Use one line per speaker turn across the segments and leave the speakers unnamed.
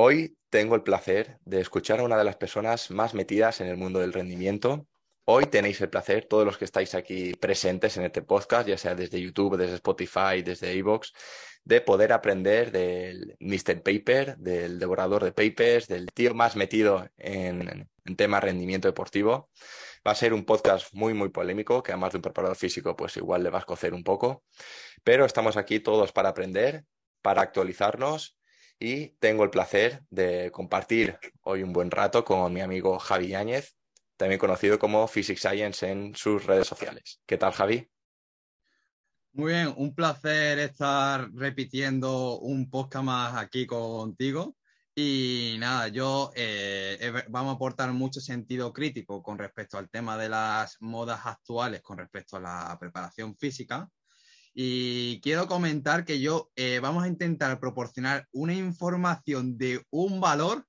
Hoy tengo el placer de escuchar a una de las personas más metidas en el mundo del rendimiento. Hoy tenéis el placer, todos los que estáis aquí presentes en este podcast, ya sea desde YouTube, desde Spotify, desde Evox, de poder aprender del Mr. Paper, del devorador de papers, del tío más metido en, en tema rendimiento deportivo. Va a ser un podcast muy, muy polémico, que además de un preparador físico, pues igual le va a escocer un poco. Pero estamos aquí todos para aprender, para actualizarnos y tengo el placer de compartir hoy un buen rato con mi amigo Javi Yáñez, también conocido como Physics Science en sus redes sociales. ¿Qué tal, Javi?
Muy bien, un placer estar repitiendo un podcast más aquí contigo. Y nada, yo eh, vamos a aportar mucho sentido crítico con respecto al tema de las modas actuales con respecto a la preparación física y quiero comentar que yo eh, vamos a intentar proporcionar una información de un valor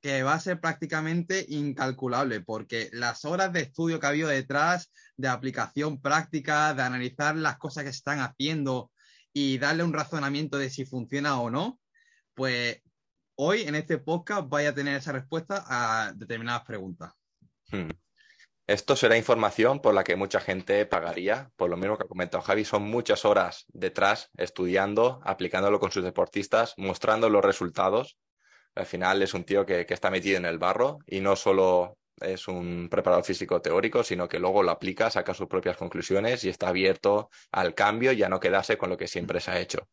que va a ser prácticamente incalculable, porque las horas de estudio que ha habido detrás, de aplicación práctica, de analizar las cosas que se están haciendo y darle un razonamiento de si funciona o no, pues hoy en este podcast vaya a tener esa respuesta a determinadas preguntas.
Hmm. Esto será información por la que mucha gente pagaría, por lo mismo que ha comentado Javi, son muchas horas detrás estudiando, aplicándolo con sus deportistas, mostrando los resultados. Al final es un tío que, está metido en el barro y no solo es un preparador físico teórico, sino que luego lo aplica, saca sus propias conclusiones y está abierto al cambio y a no quedarse con lo que siempre se ha hecho.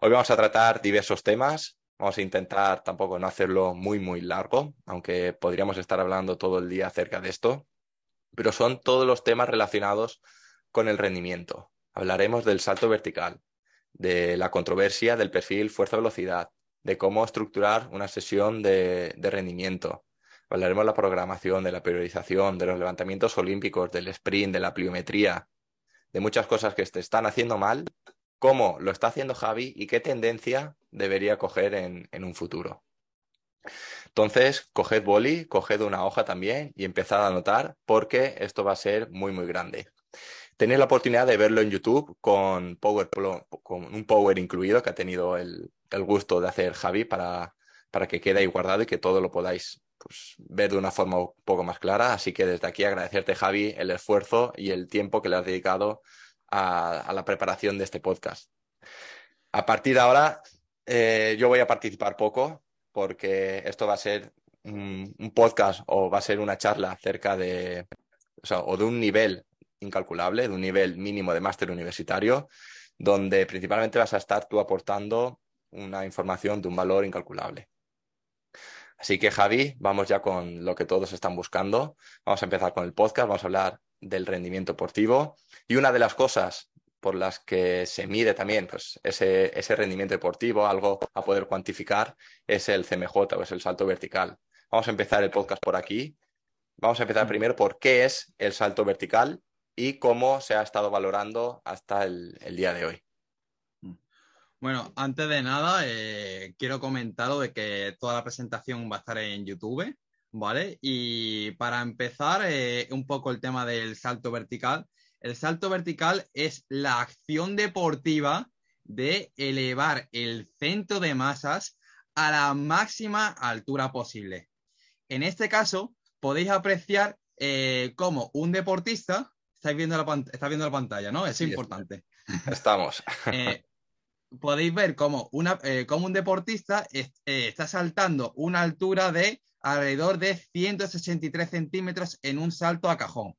Hoy vamos a tratar diversos temas. Vamos a intentar tampoco no hacerlo muy, muy largo, aunque podríamos estar hablando todo el día acerca de esto pero son todos los temas relacionados con el rendimiento. Hablaremos del salto vertical, de la controversia del perfil fuerza-velocidad, de cómo estructurar una sesión de, rendimiento. Hablaremos de la programación, de la periodización, de los levantamientos olímpicos, del sprint, de la pliometría, de muchas cosas que se están haciendo mal, cómo lo está haciendo Javi y qué tendencia debería coger en un futuro. Entonces, coged boli, coged una hoja también y empezad a anotar porque esto va a ser muy, muy grande. Tenéis la oportunidad de verlo en YouTube con, Power, con un Power incluido que ha tenido el, gusto de hacer Javi para, para, que quede ahí guardado y que todo lo podáis pues, ver de una forma un poco más clara. Así que desde aquí agradecerte, Javi, el esfuerzo y el tiempo que le has dedicado a, la preparación de este podcast. A partir de ahora, eh, yo voy a participar poco, porque esto va a ser un, podcast o va a ser una charla acerca de, o, de un nivel incalculable, de un nivel mínimo de máster universitario, donde principalmente vas a estar tú aportando una información de un valor incalculable. Así que Javi, vamos ya con lo que todos están buscando. Vamos a empezar con el podcast, vamos a hablar del rendimiento deportivo. Y una de las cosas por las que se mide también pues, ese, ese rendimiento deportivo, algo a poder cuantificar, es el CMJ o es el salto vertical. Vamos a empezar el podcast por aquí. Vamos a empezar primero por qué es el salto vertical y cómo se ha estado valorando hasta el, día de hoy.
Mm. Bueno, antes de nada, eh, quiero comentaros de que toda la presentación va a estar en YouTube, ¿vale? Y para empezar, eh, un poco el tema del salto vertical. El salto vertical es la acción deportiva de elevar el centro de masas a la máxima altura posible. En este caso, podéis apreciar eh, cómo un deportista, estáis viendo la, está viendo la pantalla, ¿no? Es importante.
Estamos.
Eh, podéis ver cómo, una, eh, un deportista está saltando una altura de alrededor de 163 centímetros en un salto a cajón.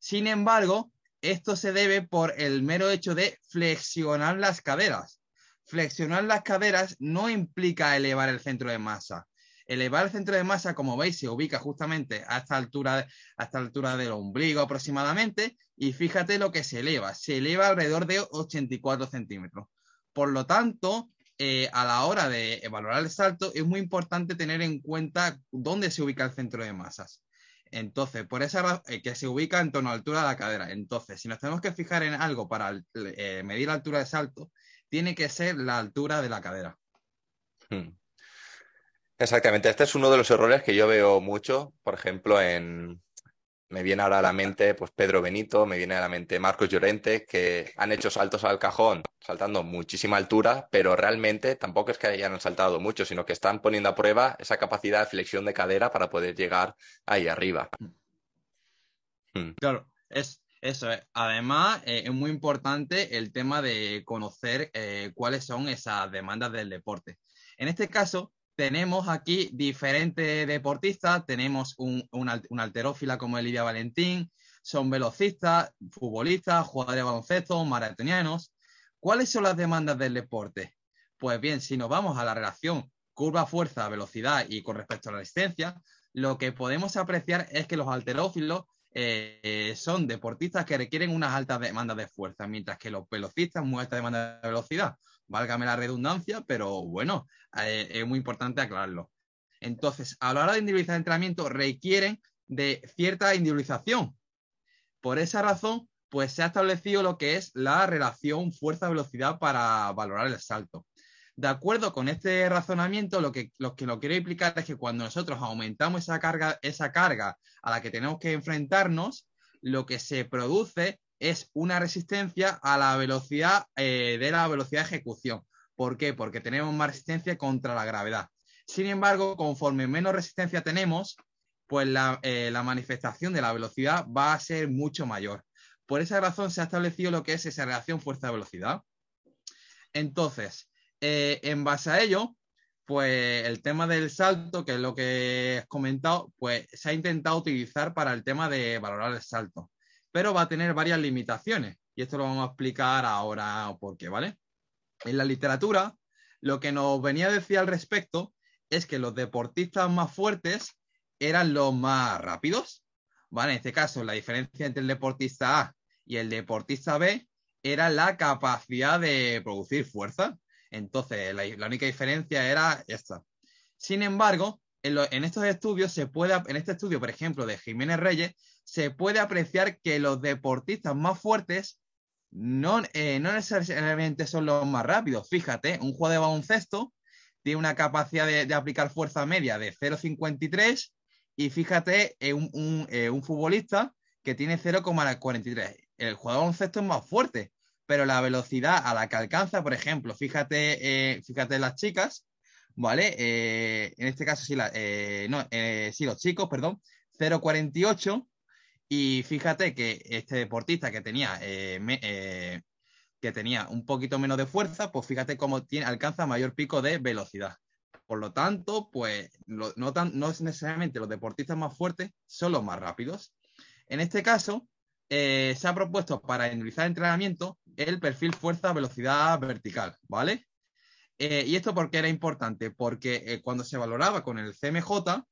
Sin embargo, esto se debe por el mero hecho de flexionar las caderas. Flexionar las caderas no implica elevar el centro de masa. Elevar el centro de masa, como veis, se ubica justamente a esta altura, altura del ombligo aproximadamente, y fíjate lo que se eleva. Se eleva alrededor de 84 centímetros. Por lo tanto, eh, a la hora de evaluar el salto, es muy importante tener en cuenta dónde se ubica el centro de masas. Entonces, por esa razón, eh, que se ubica en torno a la altura de la cadera. Entonces, si nos tenemos que fijar en algo para eh, medir la altura de salto, tiene que ser la altura de la cadera. Hmm.
Exactamente, este es uno de los errores que yo veo mucho, por ejemplo, en, me viene ahora a la mente pues Pedro Benito, me viene a la mente Marcos Llorente, que han hecho saltos al cajón, saltando muchísima altura, pero realmente tampoco es que hayan saltado mucho, sino que están poniendo a prueba esa capacidad de flexión de cadera para poder llegar ahí arriba.
Hmm. Claro, es, eso es. Además, eh, es muy importante el tema de conocer eh, cuáles son esas demandas del deporte. En este caso, tenemos aquí diferentes deportistas, tenemos un, alterófila como Lidia Valentín, son velocistas, futbolistas, jugadores de baloncesto, maratonianos. ¿Cuáles son las demandas del deporte? Pues bien, si nos vamos a la relación curva, fuerza, velocidad y con respecto a la resistencia, lo que podemos apreciar es que los alterófilos eh, son deportistas que requieren unas altas demandas de fuerza, mientras que los velocistas muy altas demandas de velocidad. Válgame la redundancia, pero bueno, eh, es muy importante aclararlo. Entonces, a la hora de individualizar el entrenamiento, requieren de cierta individualización. Por esa razón, pues se ha establecido lo que es la relación fuerza-velocidad para valorar el salto. De acuerdo con este razonamiento, lo que, lo que lo quiero explicar es que cuando nosotros aumentamos esa carga, esa carga a la que tenemos que enfrentarnos, lo que se produce es una resistencia a la velocidad eh, de la velocidad de ejecución. ¿Por qué? Porque tenemos más resistencia contra la gravedad. Sin embargo, conforme menos resistencia tenemos, pues la, eh, manifestación de la velocidad va a ser mucho mayor. Por esa razón se ha establecido lo que es esa relación fuerza-velocidad. Entonces, eh, en base a ello, pues el tema del salto, que es lo que has comentado, pues se ha intentado utilizar para el tema de valorar el salto, pero va a tener varias limitaciones y esto lo vamos a explicar ahora por qué, ¿vale? En la literatura, lo que nos venía a decir al respecto es que los deportistas más fuertes eran los más rápidos, ¿vale? En este caso, la diferencia entre el deportista A y el deportista B era la capacidad de producir fuerza. Entonces, la, única diferencia era esta. Sin embargo, en, estos estudios se puede, en este estudio, por ejemplo, de Jiménez Reyes, se puede apreciar que los deportistas más fuertes no, eh, no necesariamente son los más rápidos. Fíjate, un jugador de baloncesto tiene una capacidad de, aplicar fuerza media de 0,53 y fíjate, eh, un, un, eh, un futbolista que tiene 0,43. El jugador de baloncesto es más fuerte, pero la velocidad a la que alcanza, por ejemplo, fíjate, fíjate las chicas, ¿vale? En este caso sí, la, no, sí, los chicos, perdón, 0.48 y fíjate que este deportista que tenía, que tenía un poquito menos de fuerza, pues fíjate cómo tiene, alcanza mayor pico de velocidad. Por lo tanto, pues no, no necesariamente los deportistas más fuertes son los más rápidos. En este caso, se ha propuesto para individualizar el entrenamiento el perfil fuerza-velocidad vertical, ¿vale? Eh, ¿Y esto por qué era importante? Porque eh, cuando se valoraba con el CMJ,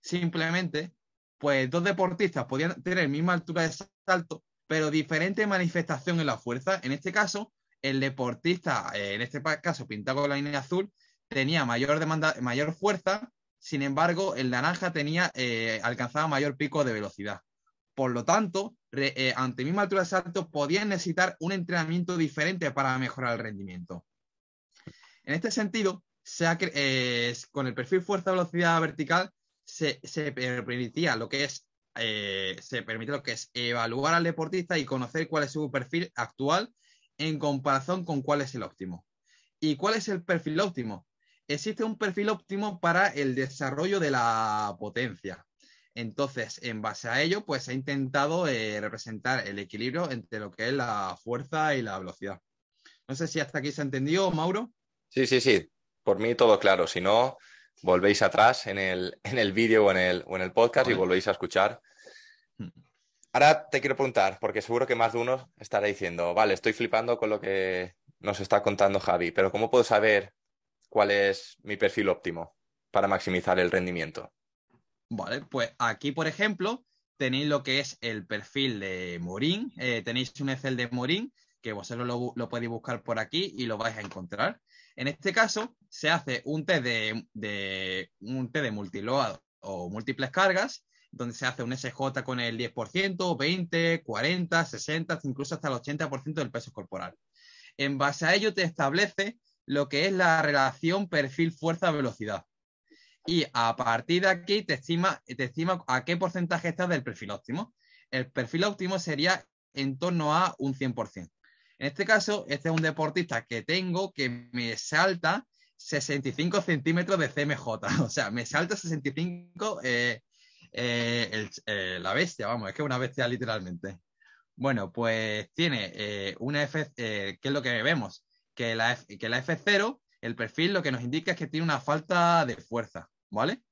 simplemente, pues dos deportistas podían tener misma altura de salto, pero diferente manifestación en la fuerza. En este caso, el deportista, eh, en este caso pintado con la línea azul, tenía mayor demanda, mayor fuerza, sin embargo, el naranja tenía, alcanzaba mayor pico de velocidad. Por lo tanto, eh, ante misma altura de salto, podían necesitar un entrenamiento diferente para mejorar el rendimiento. En este sentido, eh, con el perfil fuerza-velocidad vertical, se, permitía lo que es eh, se permite lo que es evaluar al deportista y conocer cuál es su perfil actual en comparación con cuál es el óptimo. ¿Y cuál es el perfil óptimo? Existe un perfil óptimo para el desarrollo de la potencia. Entonces, en base a ello, pues ha intentado eh, representar el equilibrio entre lo que es la fuerza y la velocidad. No sé si hasta aquí se ha entendido, Mauro.
Sí, sí, sí. Por mí todo claro. Si no, volvéis atrás en el, vídeo o, en el, o en el podcast y volvéis a escuchar. Hmm. Ahora te quiero preguntar, porque seguro que más de uno estará diciendo, vale, estoy flipando con lo que nos está contando Javi, pero ¿cómo puedo saber cuál es mi perfil óptimo para maximizar el rendimiento?
Vale, pues aquí, por ejemplo, tenéis lo que es el perfil de Morín. Eh, tenéis un Excel de Morín que vosotros lo, podéis buscar por aquí y lo vais a encontrar. En este caso, se hace un test de, un test de o múltiples cargas, donde se hace un SJ con el 10%, 20, 40, 60, incluso hasta el 80% del peso corporal. En base a ello te establece lo que es la relación perfil fuerza-velocidad y a partir de aquí te estima, te estima a qué porcentaje estás del perfil óptimo. el perfil óptimo sería en torno a un 100%. En este caso, este es un deportista que tengo que me salta 65 centímetros de CMJ, o sea, me salta 65 eh, eh, eh, la bestia, vamos, es que es una bestia literalmente. Bueno, pues tiene una F, ¿qué es lo que vemos? Que la, que la F0, el perfil lo que nos indica es que tiene una falta de fuerza, ¿vale?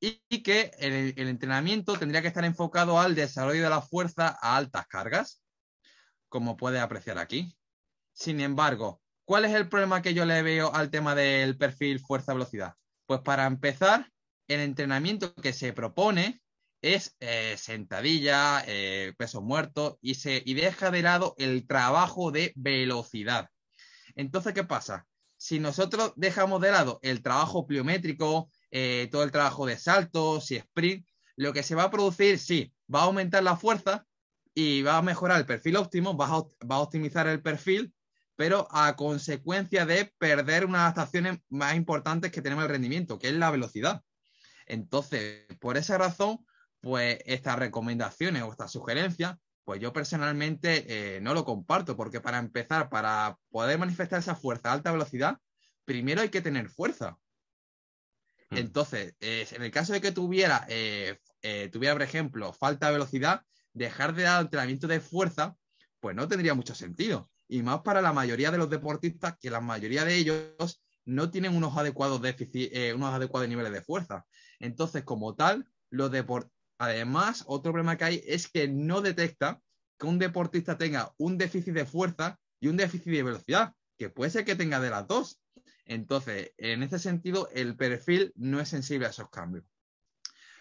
Y, que el entrenamiento tendría que estar enfocado al desarrollo de la fuerza a altas cargas, como puedes apreciar aquí. Sin embargo, ¿cuál es el problema que yo le veo al tema del perfil fuerza-velocidad? Pues para empezar, el entrenamiento que se propone es eh, sentadilla, eh, peso muerto y, se, y deja de lado el trabajo de velocidad. Entonces, ¿qué pasa? Si nosotros dejamos de lado el trabajo pliométrico, eh, todo el trabajo de saltos y sprint, lo que se va a producir, sí, va a aumentar la fuerza y va a mejorar el perfil óptimo, va a, va a optimizar el perfil, pero a consecuencia de perder unas adaptaciones más importantes que tenemos el rendimiento, que es la velocidad. Entonces, por esa razón, pues estas recomendaciones o estas sugerencias, pues yo personalmente eh, no lo comparto, porque para empezar, para poder manifestar esa fuerza a alta velocidad, primero hay que tener fuerza. Hmm. Entonces, en el caso de que tuviera, eh, eh, tuviera, por ejemplo, falta de velocidad, dejar de dar entrenamiento de fuerza, pues no tendría mucho sentido. Y más para la mayoría de los deportistas, que la mayoría de ellos no tienen unos adecuados déficit, unos adecuados niveles de fuerza. Entonces, como tal, los Además, otro problema que hay es que no detecta que un deportista tenga un déficit de fuerza y un déficit de velocidad, que puede ser que tenga de las dos. Entonces, en ese sentido, el perfil no es sensible a esos cambios.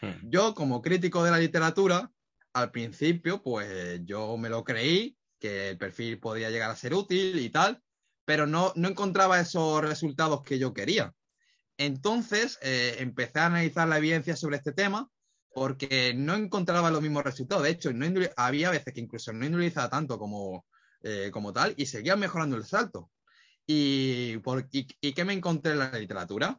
Hmm. Yo, como crítico de la literatura, al principio, pues yo me lo creí, que el perfil podía llegar a ser útil y tal, pero no, no encontraba esos resultados que yo quería. Entonces eh, empecé a analizar la evidencia sobre este tema porque no encontraba los mismos resultados. De hecho, no había veces que incluso no individualizaba tanto como, eh, como tal y seguía mejorando el salto. ¿Y, por, y, qué me encontré en la literatura?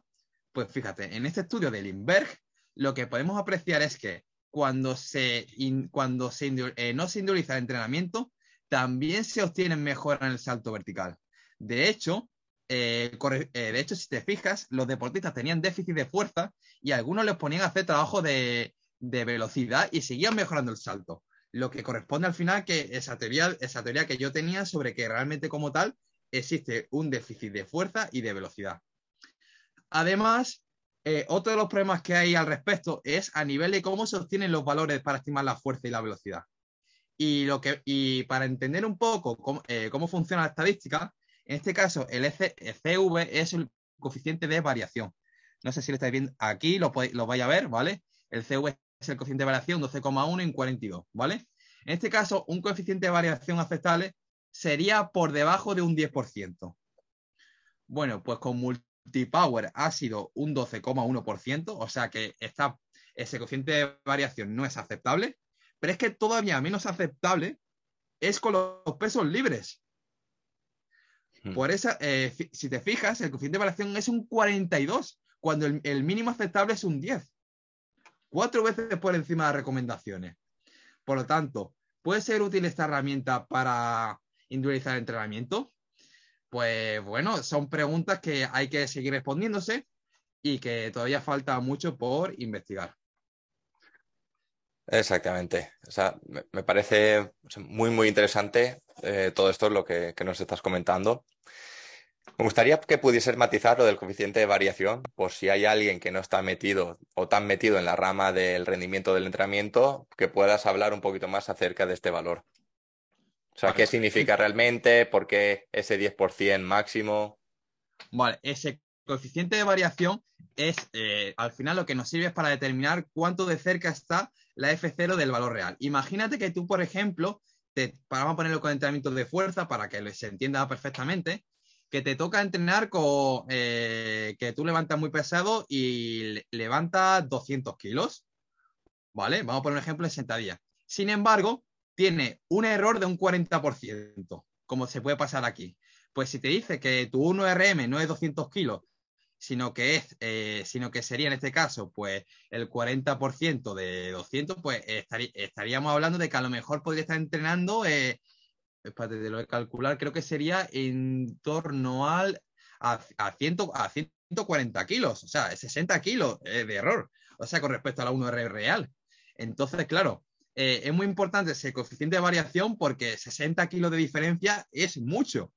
Pues fíjate, en este estudio de Lindbergh, lo que podemos apreciar es que cuando, se, cuando se, eh, no se individualiza el entrenamiento, también se obtienen mejoras en el salto vertical. De hecho, eh, eh, de hecho, si te fijas, los deportistas tenían déficit de fuerza y algunos les ponían a hacer trabajo de, velocidad y seguían mejorando el salto. Lo que corresponde al final que esa teoría, esa teoría que yo tenía sobre que realmente como tal existe un déficit de fuerza y de velocidad. Además, eh, otro de los problemas que hay al respecto es a nivel de cómo se obtienen los valores para estimar la fuerza y la velocidad. Y, lo que, y para entender un poco cómo, cómo funciona la estadística, en este caso, el, CV es el coeficiente de variación. No sé si lo estáis viendo aquí, lo, lo vais a ver, ¿vale? El CV es el coeficiente de variación 12,1 en 42, ¿vale? En este caso, un coeficiente de variación aceptable sería por debajo de un 10%. Bueno, pues con multipower ha sido un 12,1%, o sea que ese coeficiente de variación no es aceptable, pero es que todavía menos aceptable es con los pesos libres. Hmm. Por esa, eh, si te fijas, el coeficiente de variación es un 42, cuando el, mínimo aceptable es un 10. Cuatro veces por encima de las recomendaciones. Por lo tanto, ¿puede ser útil esta herramienta para individualizar el entrenamiento? Pues bueno, son preguntas que hay que seguir respondiéndose y que todavía falta mucho por investigar.
Exactamente. O sea, me, parece muy, muy interesante eh, todo esto, lo que, nos estás comentando. Me gustaría que pudieses matizar lo del coeficiente de variación, por si hay alguien que no está metido o tan metido en la rama del rendimiento del entrenamiento, que puedas hablar un poquito más acerca de este valor. O sea, ¿qué significa realmente? ¿Por qué ese 10% máximo?
Vale, ese coeficiente de variación es, eh, al final, lo que nos sirve es para determinar cuánto de cerca está la F0 del valor real. Imagínate que tú, por ejemplo, te, vamos a ponerlo con entrenamiento de fuerza para que se entienda perfectamente, que te toca entrenar con eh, que tú levantas muy pesado y levantas 200 kilos, ¿vale? Vamos a poner un ejemplo de sentadilla. Sin embargo, tiene un error de un 40%, como se puede pasar aquí. Pues si te dice que tu 1RM no es 200 kilos sino que, es, eh, sino que sería en este caso pues el 40% de 200, pues estaríamos hablando de que a lo mejor podría estar entrenando, eh, espérate, de lo de calcular, creo que sería en torno al, a, a, 140 kilos, o sea, 60 kilos de error, o sea, con respecto a la 1R real. Entonces, claro, eh, es muy importante ese coeficiente de variación porque 60 kilos de diferencia es mucho.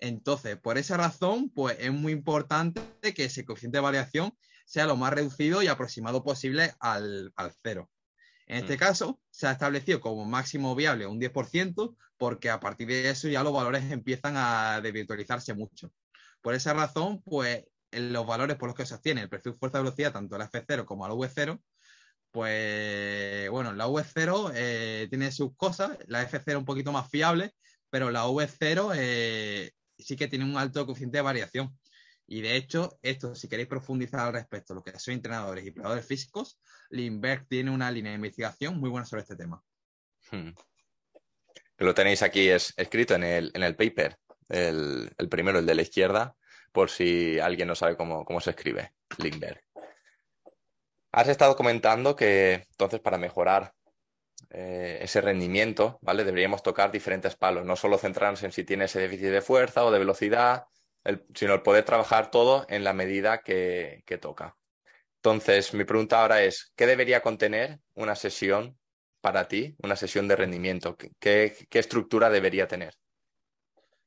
Entonces, por esa razón, pues es muy importante que ese coeficiente de variación sea lo más reducido y aproximado posible al, cero. En este mm. caso, se ha establecido como máximo viable un 10%, porque a partir de eso ya los valores empiezan a desvirtualizarse mucho. Por esa razón, pues los valores por los que se obtiene el perfil fuerza-velocidad, tanto la F0 como la V0, pues bueno, la V0 eh, tiene sus cosas, la F0 un poquito más fiable, pero la V0 eh, sí que tiene un alto coeficiente de variación. Y de hecho, esto, si queréis profundizar al respecto, lo que son entrenadores y preparadores físicos, Lindbergh tiene una línea de investigación muy buena sobre este tema. Hmm.
Lo tenéis aquí escrito en el, en el paper, el, primero, el de la izquierda, por si alguien no sabe cómo, cómo se escribe, Lindbergh. Has estado comentando que entonces para mejorar eh, ese rendimiento, ¿vale? Deberíamos tocar diferentes palos, no solo centrarnos en si tiene ese déficit de fuerza o de velocidad, sino el poder trabajar todo en la medida que, toca. Entonces, mi pregunta ahora es, ¿qué debería contener una sesión para ti, una sesión de rendimiento? ¿Qué, estructura debería tener?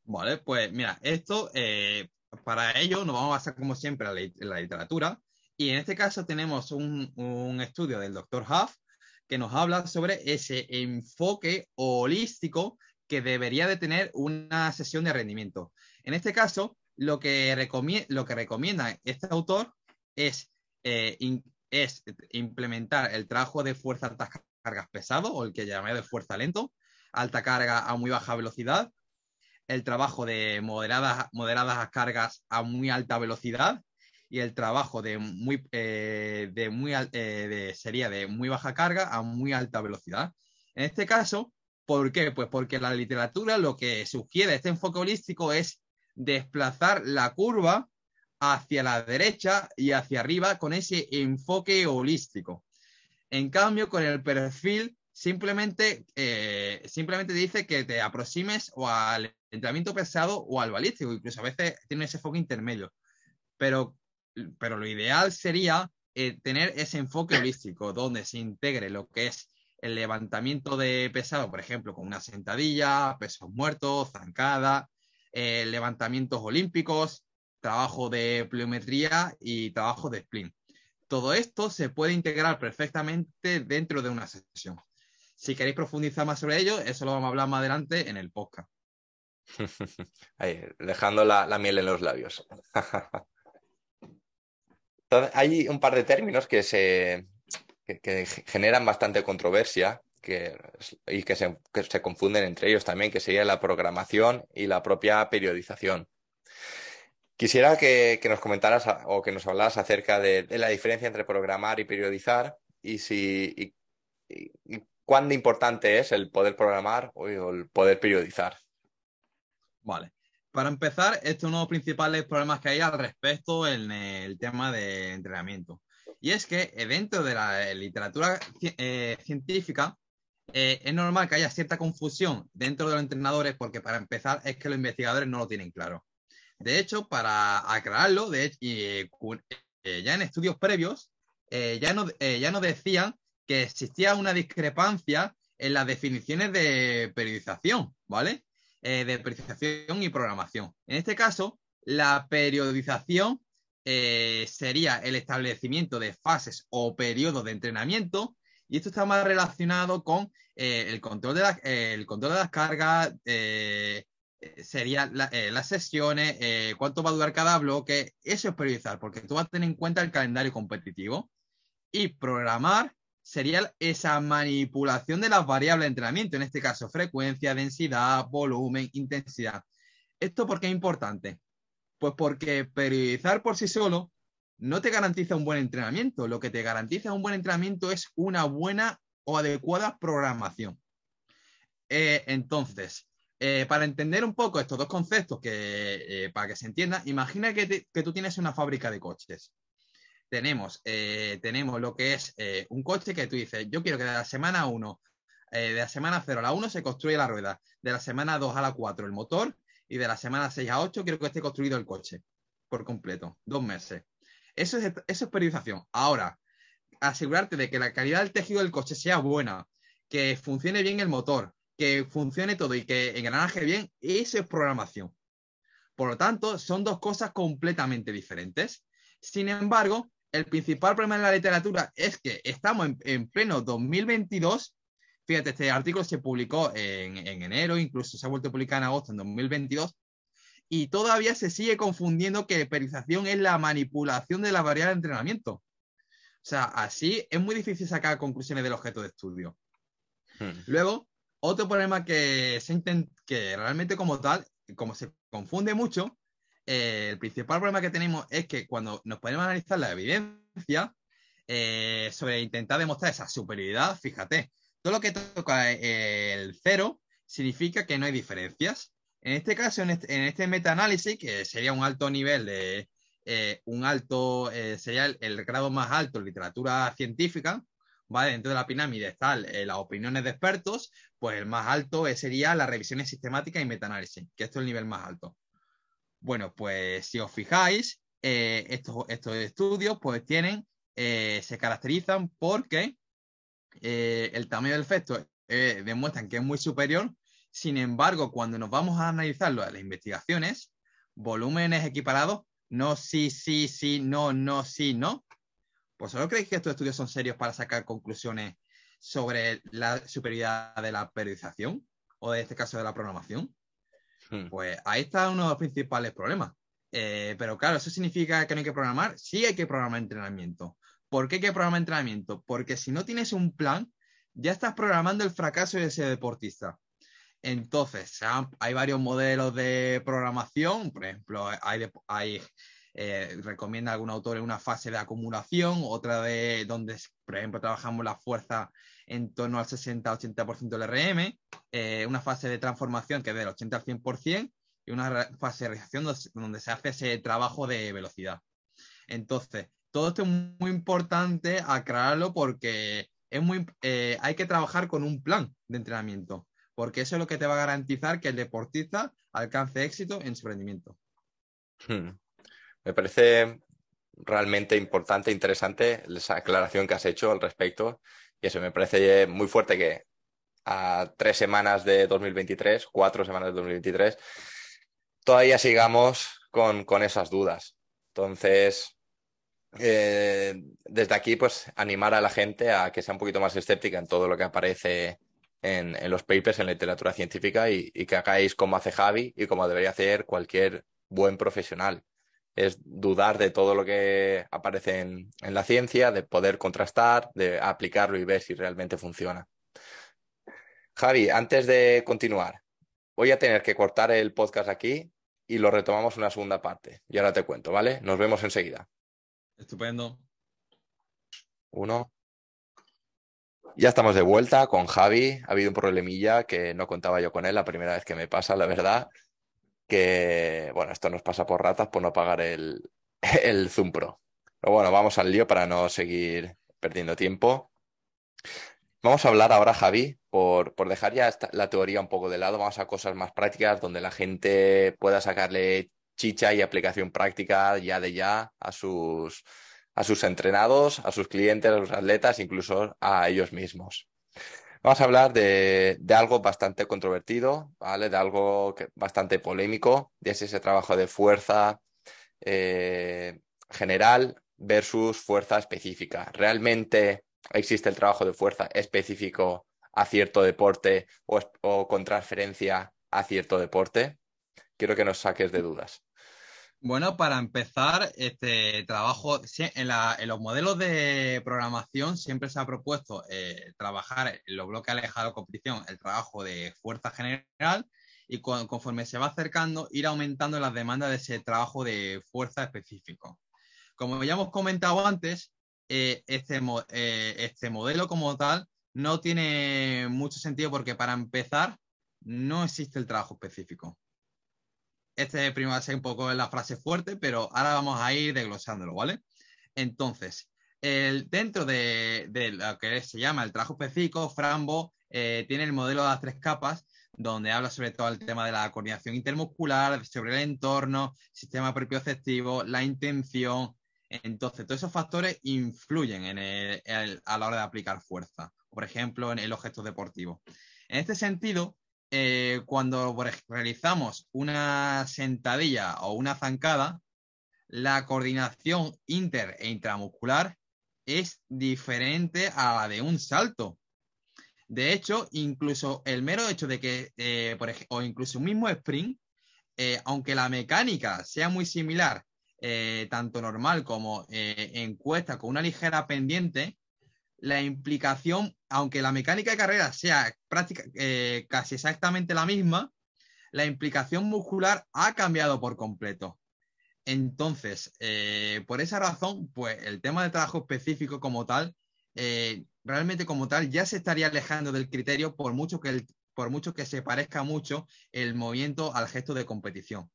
Vale, pues mira, esto, eh, para ello nos vamos a basar como siempre en la, literatura y en este caso tenemos un, un estudio del doctor Huff que nos habla sobre ese enfoque holístico que debería de tener una sesión de rendimiento. En este caso, lo que, lo que recomienda este autor es, eh, es implementar el trabajo de fuerza altas cargas pesado, o el que llama de fuerza lento, alta carga a muy baja velocidad, el trabajo de moderadas, moderadas cargas a muy alta velocidad y el trabajo de muy, eh, de muy eh, sería de muy baja carga a muy alta velocidad. En este caso, ¿por qué? Pues porque la literatura lo que sugiere este enfoque holístico es desplazar la curva hacia la derecha y hacia arriba con ese enfoque holístico. En cambio, con el perfil simplemente, eh, simplemente dice que te aproximes o al entrenamiento pesado o al balístico, incluso a veces tiene ese enfoque intermedio. Pero pero lo ideal sería eh, tener ese enfoque holístico donde se integre lo que es el levantamiento de pesado, por ejemplo, con una sentadilla, pesos muertos, zancada, eh, levantamientos olímpicos, trabajo de pliometría y trabajo de sprint. Todo esto se puede integrar perfectamente dentro de una sesión. Si queréis profundizar más sobre ello, eso lo vamos a hablar más adelante en el podcast.
dejando la miel en los labios. hay un par de términos que se generan bastante controversia y que se, confunden entre ellos también, que sería la programación y la propia periodización. Quisiera que, nos comentaras o que nos hablaras acerca de, la diferencia entre programar y periodizar y si cuán importante es el poder programar o el poder periodizar.
Vale. Para empezar, es uno de los principales problemas que hay al respecto en el tema de entrenamiento. Y es que eh, dentro de la literatura eh, científica eh, es normal que haya cierta confusión dentro de los entrenadores porque para empezar es que los investigadores no lo tienen claro. De hecho, para aclararlo, de ya en estudios previos, ya, no, ya nos decían que existía una discrepancia en las definiciones de periodización, ¿vale? Eh, de periodización y programación. En este caso, la periodización eh, sería el establecimiento de fases o periodos de entrenamiento y esto está más relacionado con eh, el, control de el control de las cargas, sería las sesiones, cuánto va a durar cada bloque. Eso es periodizar, porque tú vas a tener en cuenta el calendario competitivo y programar sería esa manipulación de las variables de entrenamiento, en este caso frecuencia, densidad, volumen, intensidad. ¿Esto por qué es importante? Pues porque periodizar por sí solo no te garantiza un buen entrenamiento. Lo que te garantiza un buen entrenamiento es una buena o adecuada programación. Eh, entonces, Eh, para entender un poco estos dos conceptos, que, eh, para que se entienda, imagina que, tú tienes una fábrica de coches. Tenemos, eh, tenemos lo que es un coche que tú dices, yo quiero que de la semana 1, de la semana 0 a la 1 se construya la rueda, de la semana 2 a la 4 el motor y de la semana 6 a 8 quiero que esté construido el coche por completo, dos meses. Eso es, eso es periodización. Ahora, asegurarte de que la calidad del tejido del coche sea buena, que funcione bien el motor, que funcione todo y que engranaje bien, eso es programación. Por lo tanto, son dos cosas completamente diferentes. Sin embargo, el principal problema en la literatura es que estamos en, pleno 2022. Fíjate, este artículo se publicó en, en, enero, incluso se ha vuelto a publicar en agosto en 2022, y todavía se sigue confundiendo que periodización es la manipulación de la variable de entrenamiento. O sea, así es muy difícil sacar conclusiones del objeto de estudio. Hmm. Luego, otro problema que, se que realmente como tal, como se confunde mucho, eh, el principal problema que tenemos es que cuando nos podemos analizar la evidencia eh, sobre intentar demostrar esa superioridad, fíjate, todo lo que toca eh, el cero significa que no hay diferencias. En este caso, en este, este metaanálisis, que sería un alto nivel de, un alto, sería el, grado más alto en literatura científica, ¿vale? Dentro de la pirámide están las opiniones de expertos, pues el más alto sería las revisiones sistemáticas y metaanálisis, que esto es el nivel más alto. Bueno, pues si os fijáis, eh, estos, estos, estudios pues tienen, eh, se caracterizan porque el tamaño del efecto demuestran que es muy superior. Sin embargo, cuando nos vamos a analizar las investigaciones, volúmenes equiparados, no sí, sí, sí, no, no, sí, no, ¿Vosotros creéis que estos estudios son serios para sacar conclusiones sobre la superioridad de la periodización o en este caso de la programación? Hmm. Pues ahí está uno de los principales problemas. Eh, pero claro, ¿eso significa que no hay que programar? Sí hay que programar entrenamiento. ¿Por qué hay que programar entrenamiento? Porque si no tienes un plan, ya estás programando el fracaso de ese deportista. Entonces, hay varios modelos de programación, por ejemplo, hay, eh, recomienda algún autor en una fase de acumulación, otra de donde, por ejemplo, trabajamos la fuerza en torno al 60-80% del RM, eh, una fase de transformación que es del 80 al 100% y una fase de reacción donde, se hace ese trabajo de velocidad. Entonces, todo esto es muy importante aclararlo porque es muy, eh, hay que trabajar con un plan de entrenamiento, porque eso es lo que te va a garantizar que el deportista alcance éxito en su rendimiento.
Hmm. Me parece realmente importante, e interesante esa aclaración que has hecho al respecto. Y eso me parece muy fuerte que a tres semanas de 2023, cuatro semanas de 2023, todavía sigamos con, esas dudas. Entonces, eh, desde aquí, pues animar a la gente a que sea un poquito más escéptica en todo lo que aparece en, los papers, en la literatura científica y, y, que hagáis como hace Javi y como debería hacer cualquier buen profesional es dudar de todo lo que aparece en, la ciencia, de poder contrastar, de aplicarlo y ver si realmente funciona. Javi, antes de continuar, voy a tener que cortar el podcast aquí y lo retomamos una segunda parte. Y ahora te cuento, ¿vale? Nos vemos enseguida.
Estupendo.
Uno. Ya estamos de vuelta con Javi. Ha habido un problemilla que no contaba yo con él la primera vez que me pasa, la verdad que, bueno, esto nos pasa por ratas por no pagar el, el Zoom Pro. Pero bueno, vamos al lío para no seguir perdiendo tiempo. Vamos a hablar ahora, Javi, por, por dejar ya la teoría un poco de lado, vamos a cosas más prácticas donde la gente pueda sacarle chicha y aplicación práctica ya de ya a sus, a sus entrenados, a sus clientes, a sus atletas, incluso a ellos mismos. Vamos a hablar de, algo bastante controvertido, ¿vale? De algo bastante polémico, y es ese trabajo de fuerza eh, general versus fuerza específica. ¿Realmente existe el trabajo de fuerza específico a cierto deporte o, o con transferencia a cierto deporte? Quiero que nos saques de dudas.
Bueno, para empezar, este trabajo en, los modelos de programación siempre se ha propuesto eh, trabajar en los bloques alejados de competición, el trabajo de fuerza general y conforme se va acercando, ir aumentando las demandas de ese trabajo de fuerza específico. Como ya hemos comentado antes, eh, este, eh, este modelo como tal no tiene mucho sentido porque para empezar no existe el trabajo específico. Este primero va a ser un poco la frase fuerte, pero ahora vamos a ir desglosándolo, ¿vale? Entonces, el, dentro de, lo que se llama el trabajo específico, Frambo eh, tiene el modelo de las tres capas, donde habla sobre todo el tema de la coordinación intermuscular, sobre el entorno, sistema propioceptivo, la intención. Entonces, todos esos factores influyen a la hora de aplicar fuerza, por ejemplo, en los gestos deportivos. En este sentido, eh, cuando realizamos una sentadilla o una zancada, la coordinación inter e intramuscular es diferente a la de un salto. De hecho, incluso el mero hecho de que, eh, o incluso un mismo sprint, eh, aunque la mecánica sea muy similar, eh, tanto normal como en cuesta con una ligera pendiente, la implicación, aunque la mecánica de carrera sea práctica, casi exactamente la misma, la implicación muscular ha cambiado por completo. Entonces, por esa razón, pues el tema de trabajo específico como tal realmente como tal ya se estaría alejando del criterio por mucho que, por mucho que se parezca mucho el movimiento al gesto de competición.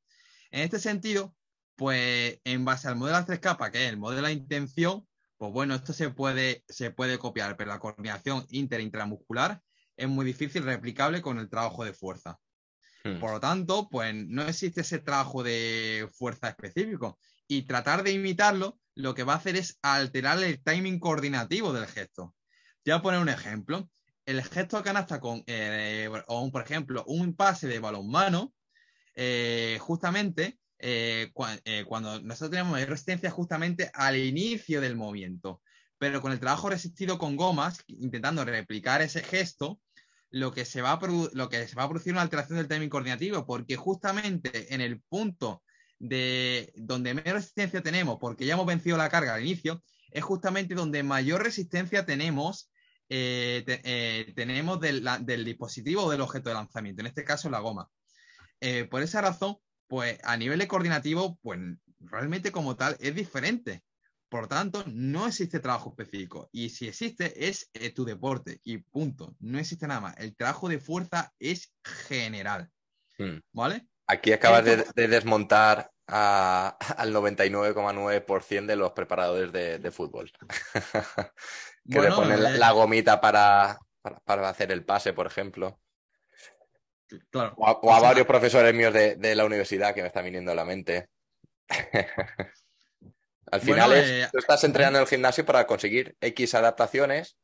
En este sentido, pues en base al modelo de las tres capas, que es el modelo de intención, pues bueno, esto se puede, se puede copiar, pero la coordinación inter intramuscular es muy difícil replicable con el trabajo de fuerza. Hmm. Por lo tanto, pues no existe ese trabajo de fuerza específico. Y tratar de imitarlo, lo que va a hacer es alterar el timing coordinativo del gesto. Te voy a poner un ejemplo. El gesto de canasta con, eh, o por ejemplo, un pase de balonmano, eh, justamente eh, cuando nosotros tenemos resistencia justamente al inicio del movimiento, pero con el trabajo resistido con gomas, intentando replicar ese gesto, lo que se va a, lo que se va a producir una alteración del timing coordinativo, porque justamente en el punto de donde menos resistencia tenemos, porque ya hemos vencido la carga al inicio, es justamente donde mayor resistencia tenemos eh, eh, tenemos del, dispositivo o del objeto de lanzamiento, en este caso la goma. Eh, por esa razón, pues a nivel de coordinativo, pues realmente como tal es diferente. Por tanto, no existe trabajo específico. Y si existe, es tu deporte. Y punto. No existe nada más. El trabajo de fuerza es general. Hmm. ¿Vale?
Aquí acabas de, desmontar al 99,9% de los preparadores de fútbol. que le ponen la, eh, gomita para, para, hacer el pase, por ejemplo. Claro. O a, varios profesores míos de, la universidad que me están viniendo a la mente. Al final eh, tú estás entrenando en el gimnasio para conseguir X adaptaciones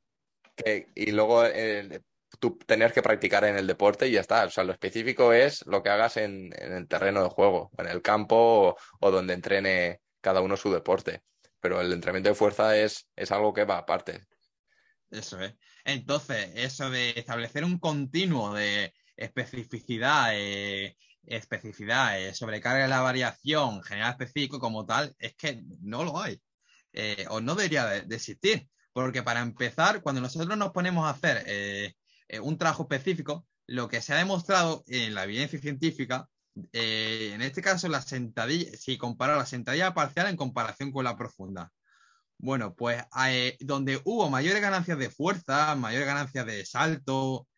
y luego eh, tú tener que practicar en el deporte y ya está. O sea, lo específico es lo que hagas en, el terreno de juego, en el campo o, donde entrene cada uno su deporte. Pero el entrenamiento de fuerza es, es algo que va aparte.
Eso es. Entonces, eso de establecer un continuo de especificidad, eh, especificidad, eh, sobrecarga de la variación, general específico como tal, es que no lo hay. Eh, o no debería de, existir. Porque para empezar, cuando nosotros nos ponemos a hacer eh, un trabajo específico, lo que se ha demostrado en la evidencia científica, en este caso, la sentadilla, si compara la sentadilla parcial en comparación con la profunda. Bueno, pues eh, donde hubo mayores ganancias de fuerza, mayores ganancias de salto,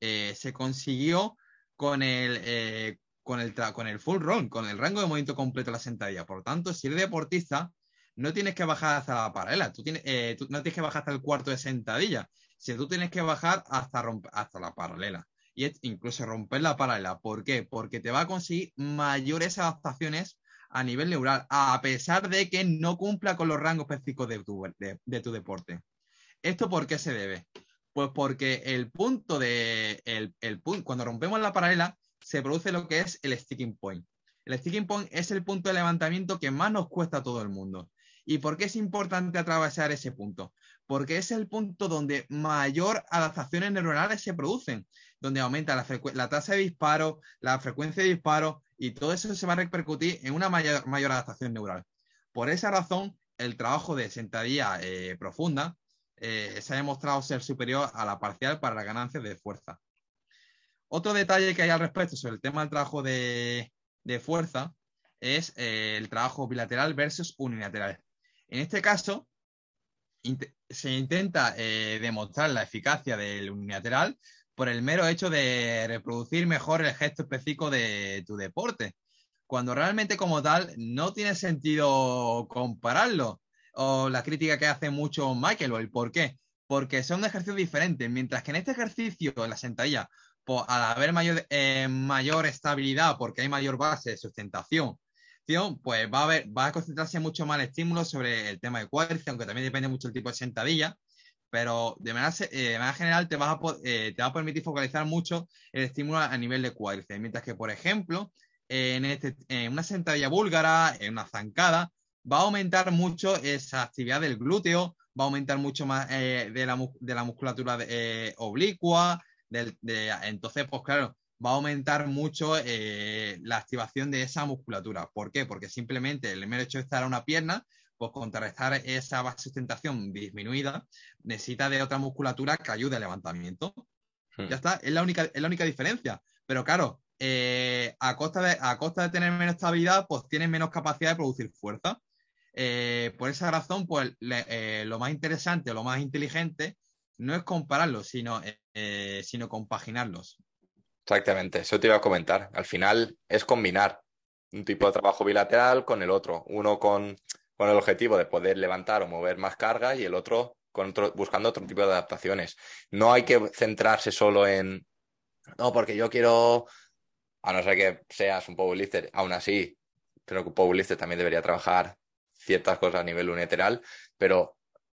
eh, se consiguió con el, eh, con, el con el full run, con el rango de movimiento completo de la sentadilla. Por tanto, si eres deportista, no tienes que bajar hasta la paralela, tú, tienes, tú no tienes que bajar hasta el cuarto de sentadilla, si tú tienes que bajar hasta, hasta la paralela. Y incluso romper la paralela. ¿Por qué? Porque te va a conseguir mayores adaptaciones a nivel neural, a pesar de que no cumpla con los rangos específicos de tu, de, tu deporte. ¿Esto por qué se debe? Pues porque el punto de, el, el cuando rompemos la paralela, se produce lo que es el sticking point. El sticking point es el punto de levantamiento que más nos cuesta a todo el mundo. ¿Y por qué es importante atravesar ese punto? Porque es el punto donde mayor adaptaciones neuronales se producen, donde aumenta la, la tasa de disparo, la frecuencia de disparo, y todo eso se va a repercutir en una mayor, adaptación neural. Por esa razón, el trabajo de sentadilla eh, profunda eh, se ha demostrado ser superior a la parcial para las ganancias de fuerza. Otro detalle que hay al respecto sobre el tema del trabajo de, fuerza es eh, el trabajo bilateral versus unilateral. En este caso, se intenta demostrar la eficacia del unilateral por el mero hecho de reproducir mejor el gesto específico de tu deporte. Cuando realmente como tal no tiene sentido compararlo. O la crítica que hace mucho Michael, ¿por qué? Porque son ejercicios diferentes. Mientras que en este ejercicio, en la sentadilla, pues, al haber mayor, eh, mayor estabilidad, porque hay mayor base de sustentación, pues va a, haber, a concentrarse mucho más el estímulo sobre el tema de cuádriceps, aunque también depende mucho del tipo de sentadilla, pero de manera, eh, general te, vas a, eh, va a permitir focalizar mucho el estímulo a nivel de cuádriceps, mientras que, por ejemplo, en, este, en una sentadilla búlgara, en una zancada, va a aumentar mucho esa actividad del glúteo, va a aumentar mucho más de, la, de, la, musculatura oblicua, entonces, pues claro, va a aumentar mucho eh, la activación de esa musculatura. ¿Por qué? Porque simplemente el mero hecho de estar a una pierna, pues contrarrestar esa base sustentación disminuida, necesita de otra musculatura que ayude al levantamiento. Hmm. Ya está, es la única, es la única diferencia. Pero claro, eh, a, costa de, a costa de tener menos estabilidad, pues tienes menos capacidad de producir fuerza. Eh, por esa razón, pues lo más interesante, lo más inteligente no es compararlos, sino, eh, sino compaginarlos.
Exactamente, eso te iba a comentar. Al final es combinar un tipo de trabajo bilateral con el otro. Uno con, con el objetivo de poder levantar o mover más carga y el otro, con buscando otro tipo de adaptaciones. No hay que centrarse solo en, no, porque yo quiero, a no ser que seas un powerlifter, aún así, creo que un powerlifter también debería trabajar ciertas cosas a nivel unilateral, pero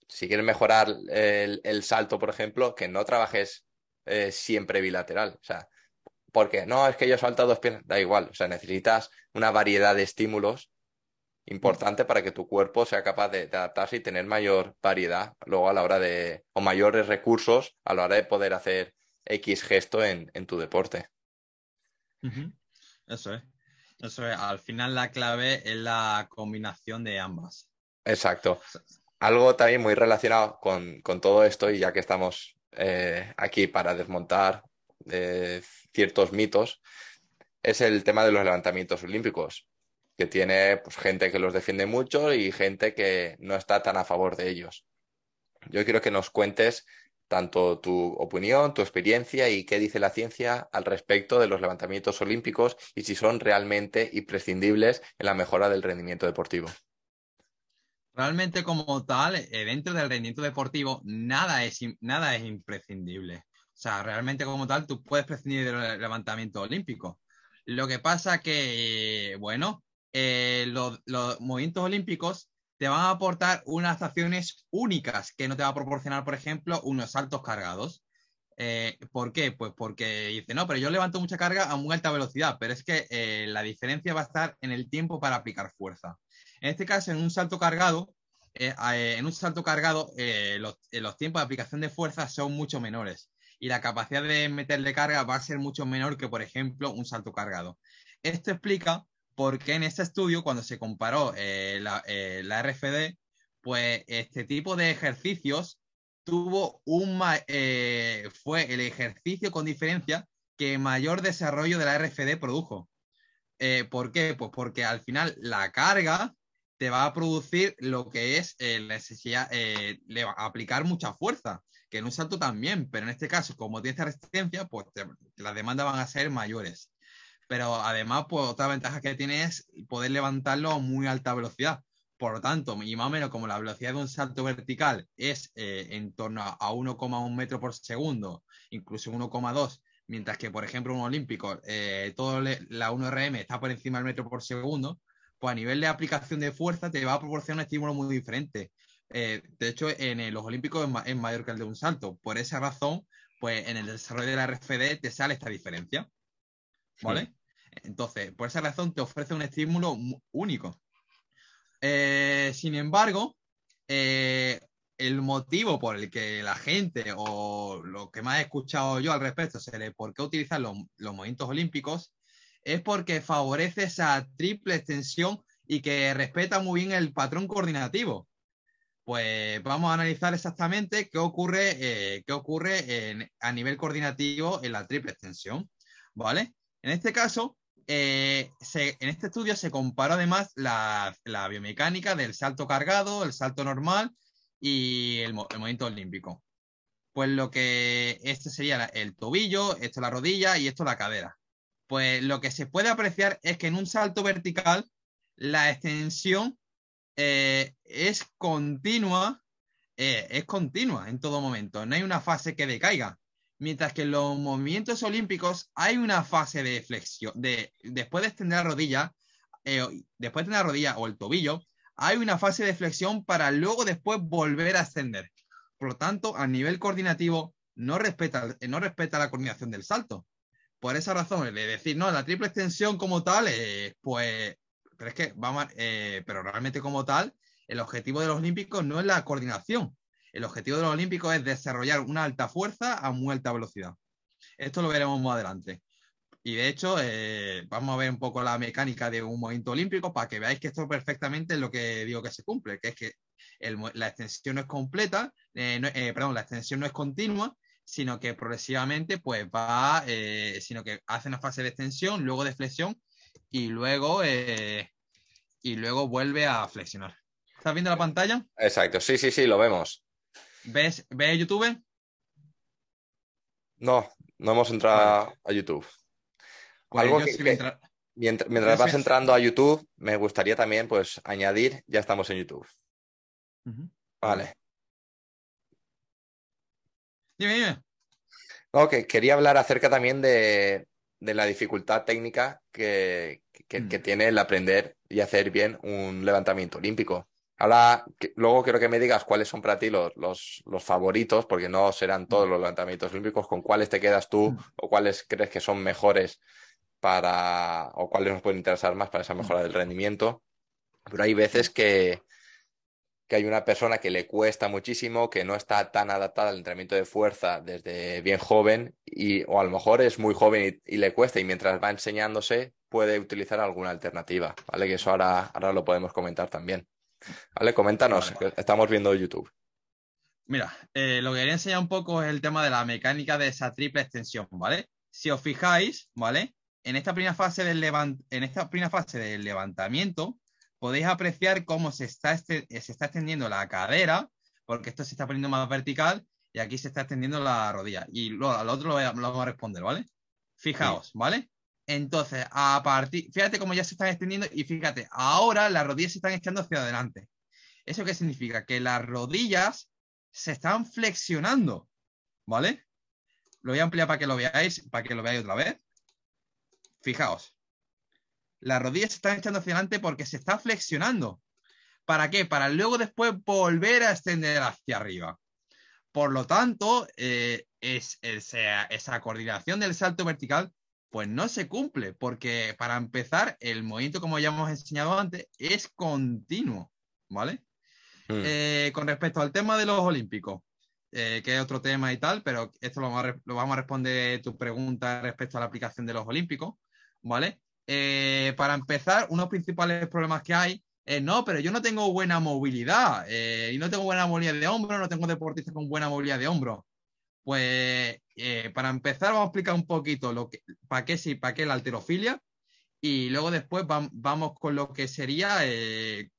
si quieres mejorar el, salto, por ejemplo, que no trabajes eh, siempre bilateral. O sea, porque no, es que yo salto dos piernas, da igual. O sea, necesitas una variedad de estímulos importante para que tu cuerpo sea capaz de, adaptarse y tener mayor variedad luego a la hora de, o mayores recursos a la hora de poder hacer X gesto en, tu deporte.
Eso es. Al final la clave es la combinación de ambas.
Exacto. Algo también muy relacionado con, todo esto, y ya que estamos eh, aquí para desmontar eh, ciertos mitos, es el tema de los levantamientos olímpicos, que tiene pues, gente que los defiende mucho y gente que no está tan a favor de ellos. Yo quiero que nos cuentes tanto tu opinión, tu experiencia y qué dice la ciencia al respecto de los levantamientos olímpicos y si son realmente imprescindibles en la mejora del rendimiento deportivo.
Realmente como tal, eh, dentro del rendimiento deportivo, nada es, nada es imprescindible. O sea, realmente como tal, tú puedes prescindir del levantamiento olímpico. Lo que pasa que, bueno, eh, los, movimientos olímpicos te van a aportar unas acciones únicas que no te va a proporcionar, por ejemplo, unos saltos cargados. Eh, ¿Por qué? Pues porque dice, no, pero yo levanto mucha carga a muy alta velocidad, pero es que la diferencia va a estar en el tiempo para aplicar fuerza. En este caso, en un salto cargado, eh, eh, en un salto cargado, eh, los, tiempos de aplicación de fuerza son mucho menores y la capacidad de meterle carga va a ser mucho menor que, por ejemplo, un salto cargado. Esto explica por qué en este estudio, cuando se comparó la, la, RFD, pues este tipo de ejercicios tuvo un fue el ejercicio con diferencia que mayor desarrollo de la RFD produjo. ¿Por qué? Pues porque al final la carga te va a producir lo que es eh, la necesidad, eh, le va a aplicar mucha fuerza, que en un salto también, pero en este caso, como tiene esta resistencia, pues las demandas van a ser mayores. Pero además, pues otra ventaja que tiene es poder levantarlo a muy alta velocidad. Por lo tanto, y más o menos como la velocidad de un salto vertical es eh, en torno a 1,1 metro por segundo, incluso 1,2, mientras que, por ejemplo, un olímpico, todo la 1RM está por encima del metro por segundo, pues a nivel de aplicación de fuerza te va a proporcionar un estímulo muy diferente. Eh, de hecho, en los Olímpicos es, mayor que el de un salto. Por esa razón, pues en el desarrollo de la RFD te sale esta diferencia. ¿Vale? Entonces, por esa razón te ofrece un estímulo único. Eh, sin embargo, eh, el motivo por el que la gente o lo que más he escuchado yo al respecto sobre por qué utilizar los, los movimientos olímpicos es porque favorece esa triple extensión y que respeta muy bien el patrón coordinativo. Pues vamos a analizar exactamente qué ocurre, eh, qué ocurre a nivel coordinativo en la triple extensión. ¿Vale? En este caso, eh, en este estudio se comparó además la, biomecánica del salto cargado, el salto normal y el, movimiento olímpico. pues lo que este sería el tobillo, esto la rodilla y esto la cadera. Pues lo que se puede apreciar es que en un salto vertical la extensión eh, es continua, eh, es continua en todo momento, no hay una fase que decaiga. Mientras que en los movimientos olímpicos hay una fase de flexión, de, después de extender la rodilla, eh, después de extender la rodilla o el tobillo, hay una fase de flexión para luego después volver a extender. Por lo tanto, a nivel coordinativo, no respeta, no respeta la coordinación del salto. Por esa razón, de decir, no, la triple extensión como tal, pues pero es que vamos, eh, pero realmente como tal, el objetivo de los olímpicos no es la coordinación. El objetivo de los olímpicos es desarrollar una alta fuerza a muy alta velocidad. Esto lo veremos más adelante. Y de hecho, eh, vamos a ver un poco la mecánica de un movimiento olímpico para que veáis que esto perfectamente es lo que digo que se cumple, que es que la extensión no es completa, eh, perdón, la extensión no es continua, sino que progresivamente pues va, sino que hace una fase de extensión, luego de flexión y luego, eh, y luego vuelve a flexionar. ¿Estás viendo la pantalla?
Exacto, sí, sí, sí, lo vemos.
¿Ves, ¿ves YouTube?
No, no hemos entrado a YouTube. Pues Algo que, mientras, vas entrando a YouTube, me gustaría también pues añadir, ya estamos en YouTube. Vale.
Dime, dime.
No, que quería hablar acerca también de, de la dificultad técnica que, mm. tiene el aprender y hacer bien un levantamiento olímpico. Ahora, luego quiero que me digas cuáles son para ti los, los, favoritos, porque no serán todos los levantamientos olímpicos, con cuáles te quedas tú mm. o cuáles crees que son mejores para, o cuáles nos pueden interesar más para esa mejora del rendimiento. Pero hay veces que, que hay una persona que le cuesta muchísimo, que no está tan adaptada al entrenamiento de fuerza desde bien joven, y, o a lo mejor es muy joven y, le cuesta, y mientras va enseñándose puede utilizar alguna alternativa, ¿vale? Que eso ahora, ahora lo podemos comentar también. ¿Vale? Coméntanos, estamos viendo YouTube.
Mira, eh, lo que quería enseñar un poco es el tema de la mecánica de esa triple extensión, ¿vale? Si os fijáis, ¿vale? En esta primera fase del, en esta primera fase del levantamiento, podéis apreciar cómo se está, este, se está extendiendo la cadera, porque esto se está poniendo más vertical y aquí se está extendiendo la rodilla. Y luego al otro lo, vamos a responder, ¿vale? Fijaos, ¿vale? Entonces, a partir, fíjate cómo ya se están extendiendo y fíjate, ahora las rodillas se están echando hacia adelante. ¿Eso qué significa? Que las rodillas se están flexionando, ¿vale? Lo voy a ampliar para que lo veáis, para que lo veáis otra vez. Fijaos, las rodillas se están echando hacia adelante porque se está flexionando. ¿Para qué? Para luego después volver a extender hacia arriba. Por lo tanto, eh, es, esa coordinación del salto vertical pues no se cumple, porque para empezar, el movimiento, como ya hemos enseñado antes, es continuo, ¿vale? Mm. Eh, con respecto al tema de los olímpicos, eh, que es otro tema y tal, pero esto lo vamos, a, lo vamos a responder tu pregunta respecto a la aplicación de los olímpicos, ¿vale? Eh, para empezar, unos principales problemas que hay es, no, pero yo no tengo buena movilidad eh, y no tengo buena movilidad de hombro, no tengo deportistas con buena movilidad de hombro. Pues eh, para empezar vamos a explicar un poquito lo que, para qué sí, para qué la alterofilia y luego después vamos con lo que sería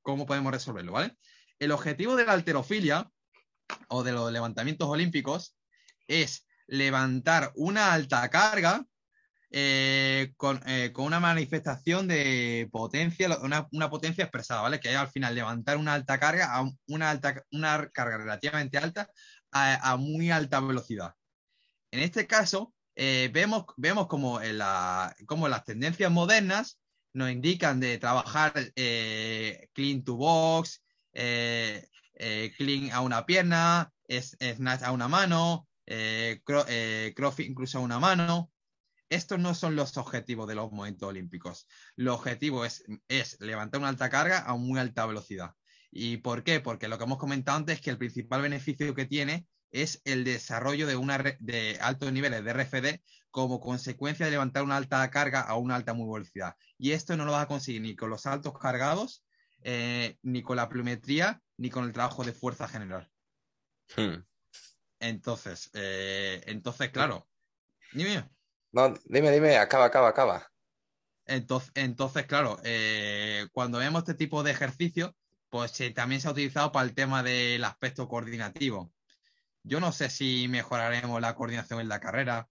cómo podemos resolverlo, ¿vale? El objetivo de la alterofilia o de los levantamientos olímpicos es levantar una alta carga eh, eh, con, una manifestación de potencia, una, potencia expresada, ¿vale? Que al final levantar una alta carga, a una, alta, una carga relativamente alta a, muy alta velocidad. En este caso, eh, vemos, vemos como, la, como las tendencias modernas nos indican de trabajar clean to box, clean a una pierna, snatch a una mano, cross incluso a una mano, estos no son los objetivos de los momentos olímpicos. El objetivo es, es levantar una alta carga a muy alta velocidad. ¿Y por qué? Porque lo que hemos comentado antes es que el principal beneficio que tiene es el desarrollo de, una, de altos niveles de RFD como consecuencia de levantar una alta carga a una alta muy velocidad. Y esto no lo vas a conseguir ni con los saltos cargados, eh, ni con la pliometría, ni con el trabajo de fuerza general. Hmm. Entonces, eh, entonces, claro. Dime.
No, dime, dime, acaba, acaba, acaba.
Entonces, entonces claro, eh, cuando vemos este tipo de ejercicios, pues también se ha utilizado para el tema del aspecto coordinativo. Yo no sé si mejoraremos la coordinación en la carrera,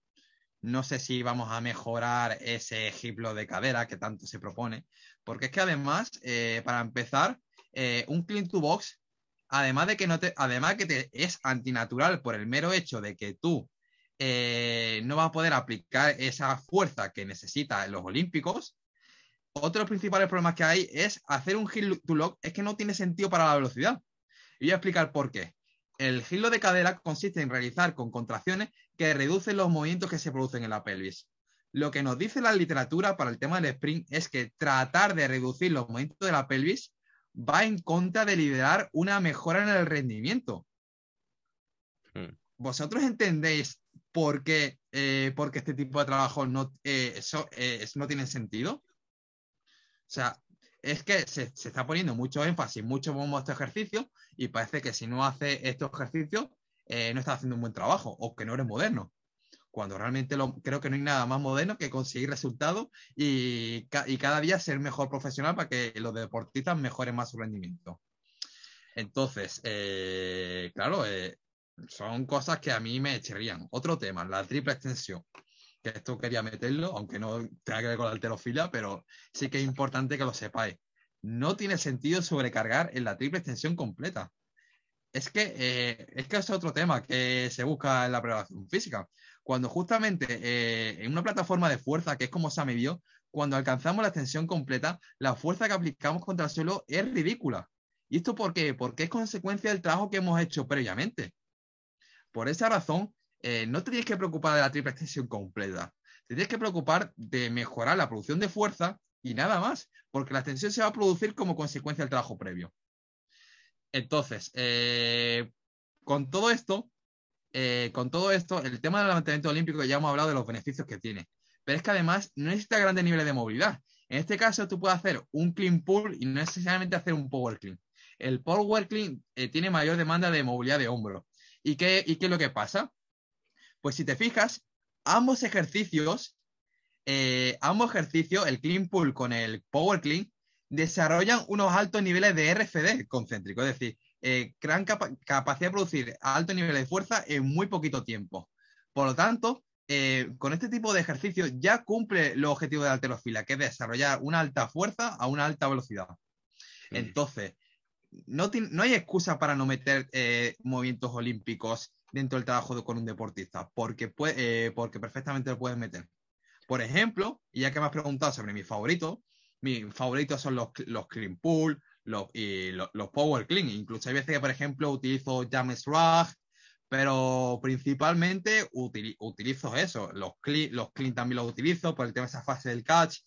no sé si vamos a mejorar ese ejemplo de cadera que tanto se propone, porque es que además, eh, para empezar, eh, un clean to box, además de que no te, además que te es antinatural por el mero hecho de que tú eh, no vas a poder aplicar esa fuerza que necesitas en los olímpicos. Otro de los principales problemas que hay es hacer un heel to lock, es que no tiene sentido para la velocidad. Y voy a explicar por qué. El giro de cadera consiste en realizar con contracciones que reducen los movimientos que se producen en la pelvis. Lo que nos dice la literatura para el tema del sprint es que tratar de reducir los movimientos de la pelvis va en contra de liderar una mejora en el rendimiento. Hmm. ¿Vosotros entendéis por qué, eh, este tipo de trabajo no, eh, eh, no tiene sentido? O sea, es que se, está poniendo mucho énfasis, mucho bombo a este ejercicio y parece que si no hace estos ejercicios eh, no está haciendo un buen trabajo o que no eres moderno. Cuando realmente lo, creo que no hay nada más moderno que conseguir resultados y, cada día ser mejor profesional para que los deportistas mejoren más su rendimiento. Entonces, eh, claro, eh, son cosas que a mí me echarían. Otro tema, la triple extensión que esto quería meterlo, aunque no tenga que ver con la alterofilia, pero sí que es importante que lo sepáis. No tiene sentido sobrecargar en la triple extensión completa. Es que, eh, es que es otro tema que se busca en la preparación física. Cuando justamente eh, en una plataforma de fuerza, que es como ha medido, cuando alcanzamos la extensión completa, la fuerza que aplicamos contra el suelo es ridícula. ¿Y esto por qué? Porque es consecuencia del trabajo que hemos hecho previamente. Por esa razón, eh, no te tienes que preocupar de la triple extensión completa. Te tienes que preocupar de mejorar la producción de fuerza y nada más, porque la extensión se va a producir como consecuencia del trabajo previo. Entonces, eh, con todo esto, eh, con todo esto, el tema del levantamiento olímpico ya hemos hablado de los beneficios que tiene. Pero es que además no necesita grandes niveles de movilidad. En este caso, tú puedes hacer un clean pull y no necesariamente hacer un power clean. El power clean tiene mayor demanda de movilidad de hombro. ¿Y qué, ¿Y qué es lo que pasa? Pues si te fijas, ambos ejercicios, eh, ambos ejercicios, el clean pull con el power clean, desarrollan unos altos niveles de RFD concéntrico, es decir, eh, gran capacidad de producir altos niveles de fuerza en muy poquito tiempo. Por lo tanto, eh, con este tipo de ejercicios ya cumple los objetivos de la alterofila, que es desarrollar una alta fuerza a una alta velocidad. Entonces, no, no, hay excusa para no meter movimientos olímpicos dentro del trabajo con un deportista, porque, puede, eh, porque perfectamente lo puedes meter. Por ejemplo, y ya que me has preguntado sobre mi favorito, mis favoritos son los, los clean pull los, y los, power clean. Incluso hay veces que, por ejemplo, utilizo James Rag, pero principalmente utilizo eso. Los clean, los clean también los utilizo por el tema de esa fase del catch.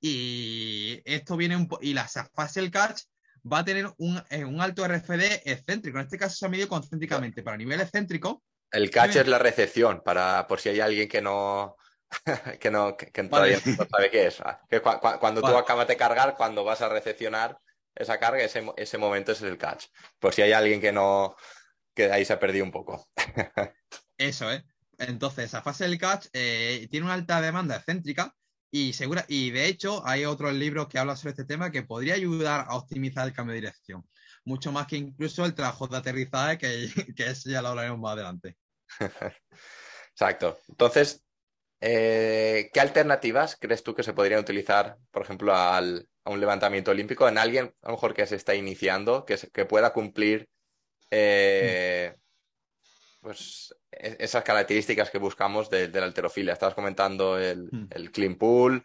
Y esto viene un y la fase del catch va a tener un, eh, un alto RFD excéntrico. En este caso se ha medido concéntricamente. Para nivel excéntrico.
El catch es la recepción, para, por si hay alguien que no, que no, que, todavía no sabe qué es. Ah, que cuando tú acabas de cargar, cuando vas a recepcionar esa carga, ese, ese momento es el catch. Por si hay alguien que no, que ahí se ha perdido un poco.
Eso, ¿eh? Entonces, esa fase del catch eh, tiene una alta demanda excéntrica y, segura, y de hecho, hay otros libros que hablan sobre este tema que podría ayudar a optimizar el cambio de dirección. Mucho más que incluso el trabajo de aterrizaje, que, que eso ya lo hablaremos más adelante.
Exacto. Entonces, eh, ¿qué alternativas crees tú que se podrían utilizar, por ejemplo, al, a un levantamiento olímpico en alguien, a lo mejor que se está iniciando, que, que pueda cumplir eh, pues e-, esas características que buscamos de, la alterofilia. Estabas comentando el, hmm. clean pool,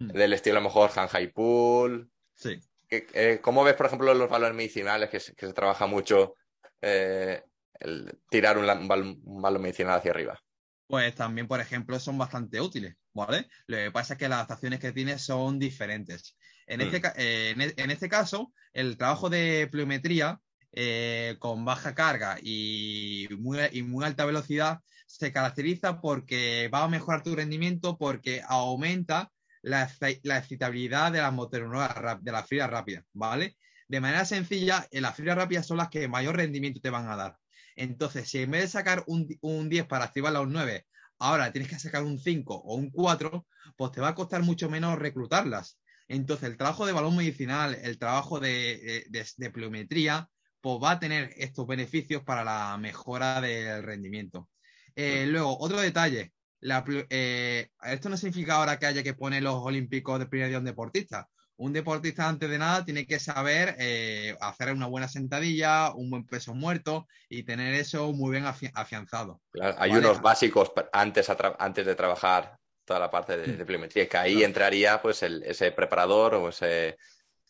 hmm. del estilo a lo mejor high pool.
Sí.
Eh, ¿Cómo ves, por ejemplo, los valores medicinales que se, trabaja mucho eh, el tirar un, balón medicinal hacia arriba?
Pues también, por ejemplo, son bastante útiles, ¿vale? Lo que pasa es que las adaptaciones que tiene son diferentes. En, este, hmm. eh, e, en este caso, el trabajo de pliometría eh, con baja carga y muy, y muy alta velocidad se caracteriza porque va a mejorar tu rendimiento porque aumenta la, excitabilidad de las motoroneuronas de la fibra rápida, ¿vale? De manera sencilla, en las fibras rápidas son las que mayor rendimiento te van a dar. Entonces, si en vez de sacar un, un 10 para activarla a un 9, ahora tienes que sacar un 5 o un 4, pues te va a costar mucho menos reclutarlas. Entonces, el trabajo de balón medicinal, el trabajo de, de, de pliometría, pues va a tener estos beneficios para la mejora del rendimiento. Eh, luego, otro detalle. Eh, esto no significa ahora que haya que poner los olímpicos de primer día un deportista. Un deportista, antes de nada, tiene que saber eh, hacer una buena sentadilla, un buen peso muerto y tener eso muy bien afianzado.
hay unos básicos antes, antes de trabajar toda la parte de, mm. de pliometría, que ahí entraría pues ese preparador o ese,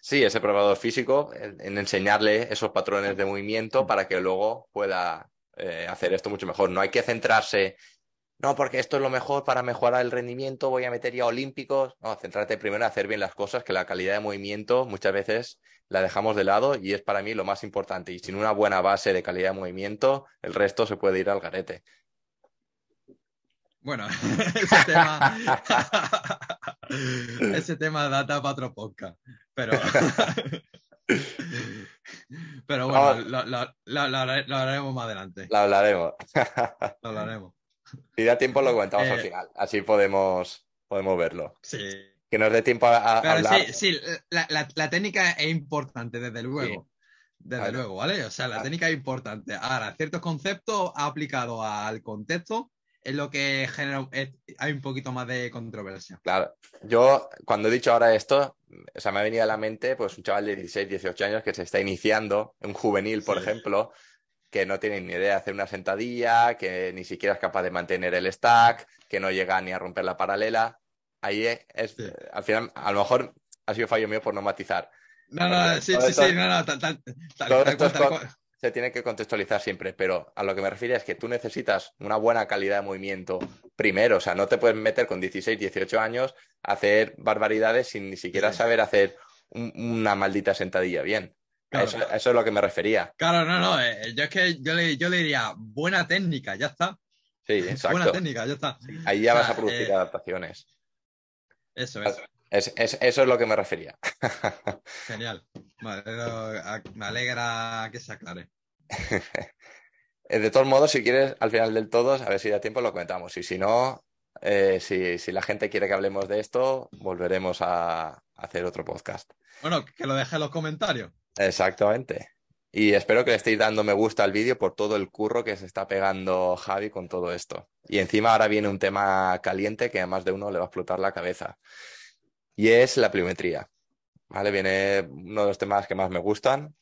sí, ese preparador físico en, enseñarle esos patrones de movimiento para que luego pueda eh, hacer esto mucho mejor. No hay que centrarse, no, porque esto es lo mejor para mejorar el rendimiento, voy a meter ya olímpicos. No, centrarte primero en hacer bien las cosas, que la calidad de movimiento muchas veces la dejamos de lado y es para mí lo más importante. Y sin una buena base de calidad de movimiento, el resto se puede ir al garete.
Bueno, ese tema, ese tema data para otro podcast, pero, pero bueno, lo, hablaremos más adelante.
Lo hablaremos.
lo hablaremos.
Si da tiempo lo comentamos al eh, final, así podemos, podemos verlo.
Sí.
Que nos dé tiempo a, hablar.
Sí, sí la, técnica es importante, desde luego. Desde luego, ¿vale? O sea, la técnica es importante. Ahora, ciertos conceptos aplicados al contexto es lo que genera, hay un poquito más de controversia.
Claro, yo cuando he dicho ahora esto, o sea, me ha venido a la mente pues un chaval de 16, 18 años que se está iniciando, un juvenil, por ejemplo, que no tiene ni idea de hacer una sentadilla, que ni siquiera es capaz de mantener el stack, que no llega ni a romper la paralela. Ahí es, al final, a lo mejor ha sido fallo mío por no matizar.
No, no, sí, sí, sí, no, no, tal, tal,
tal, se tiene que contextualizar siempre, pero a lo que me refiero es que tú necesitas una buena calidad de movimiento primero, o sea, no te puedes meter con 16, 18 años a hacer barbaridades sin ni siquiera saber hacer una maldita sentadilla bien. Eso, es lo que me refería.
Claro, no, no, eh, yo es que yo le, yo le diría buena técnica, ya está.
Sí, exacto.
Buena técnica, ya está.
Ahí ya vas a producir eh, adaptaciones.
Eso es.
Es, eso es lo que me refería.
Genial. me alegra que se aclare.
de todos modos, si quieres, al final del todo, a ver si da tiempo, lo comentamos. Y si no, eh, si, la gente quiere que hablemos de esto, volveremos a hacer otro podcast.
Bueno, que lo deje en los comentarios.
Exactamente. Y espero que le estéis dando me gusta al vídeo por todo el curro que se está pegando Javi con todo esto. Y encima ahora viene un tema caliente que a más de uno le va a explotar la cabeza y es la pliometría. ¿Vale? Viene uno de los temas que más me gustan.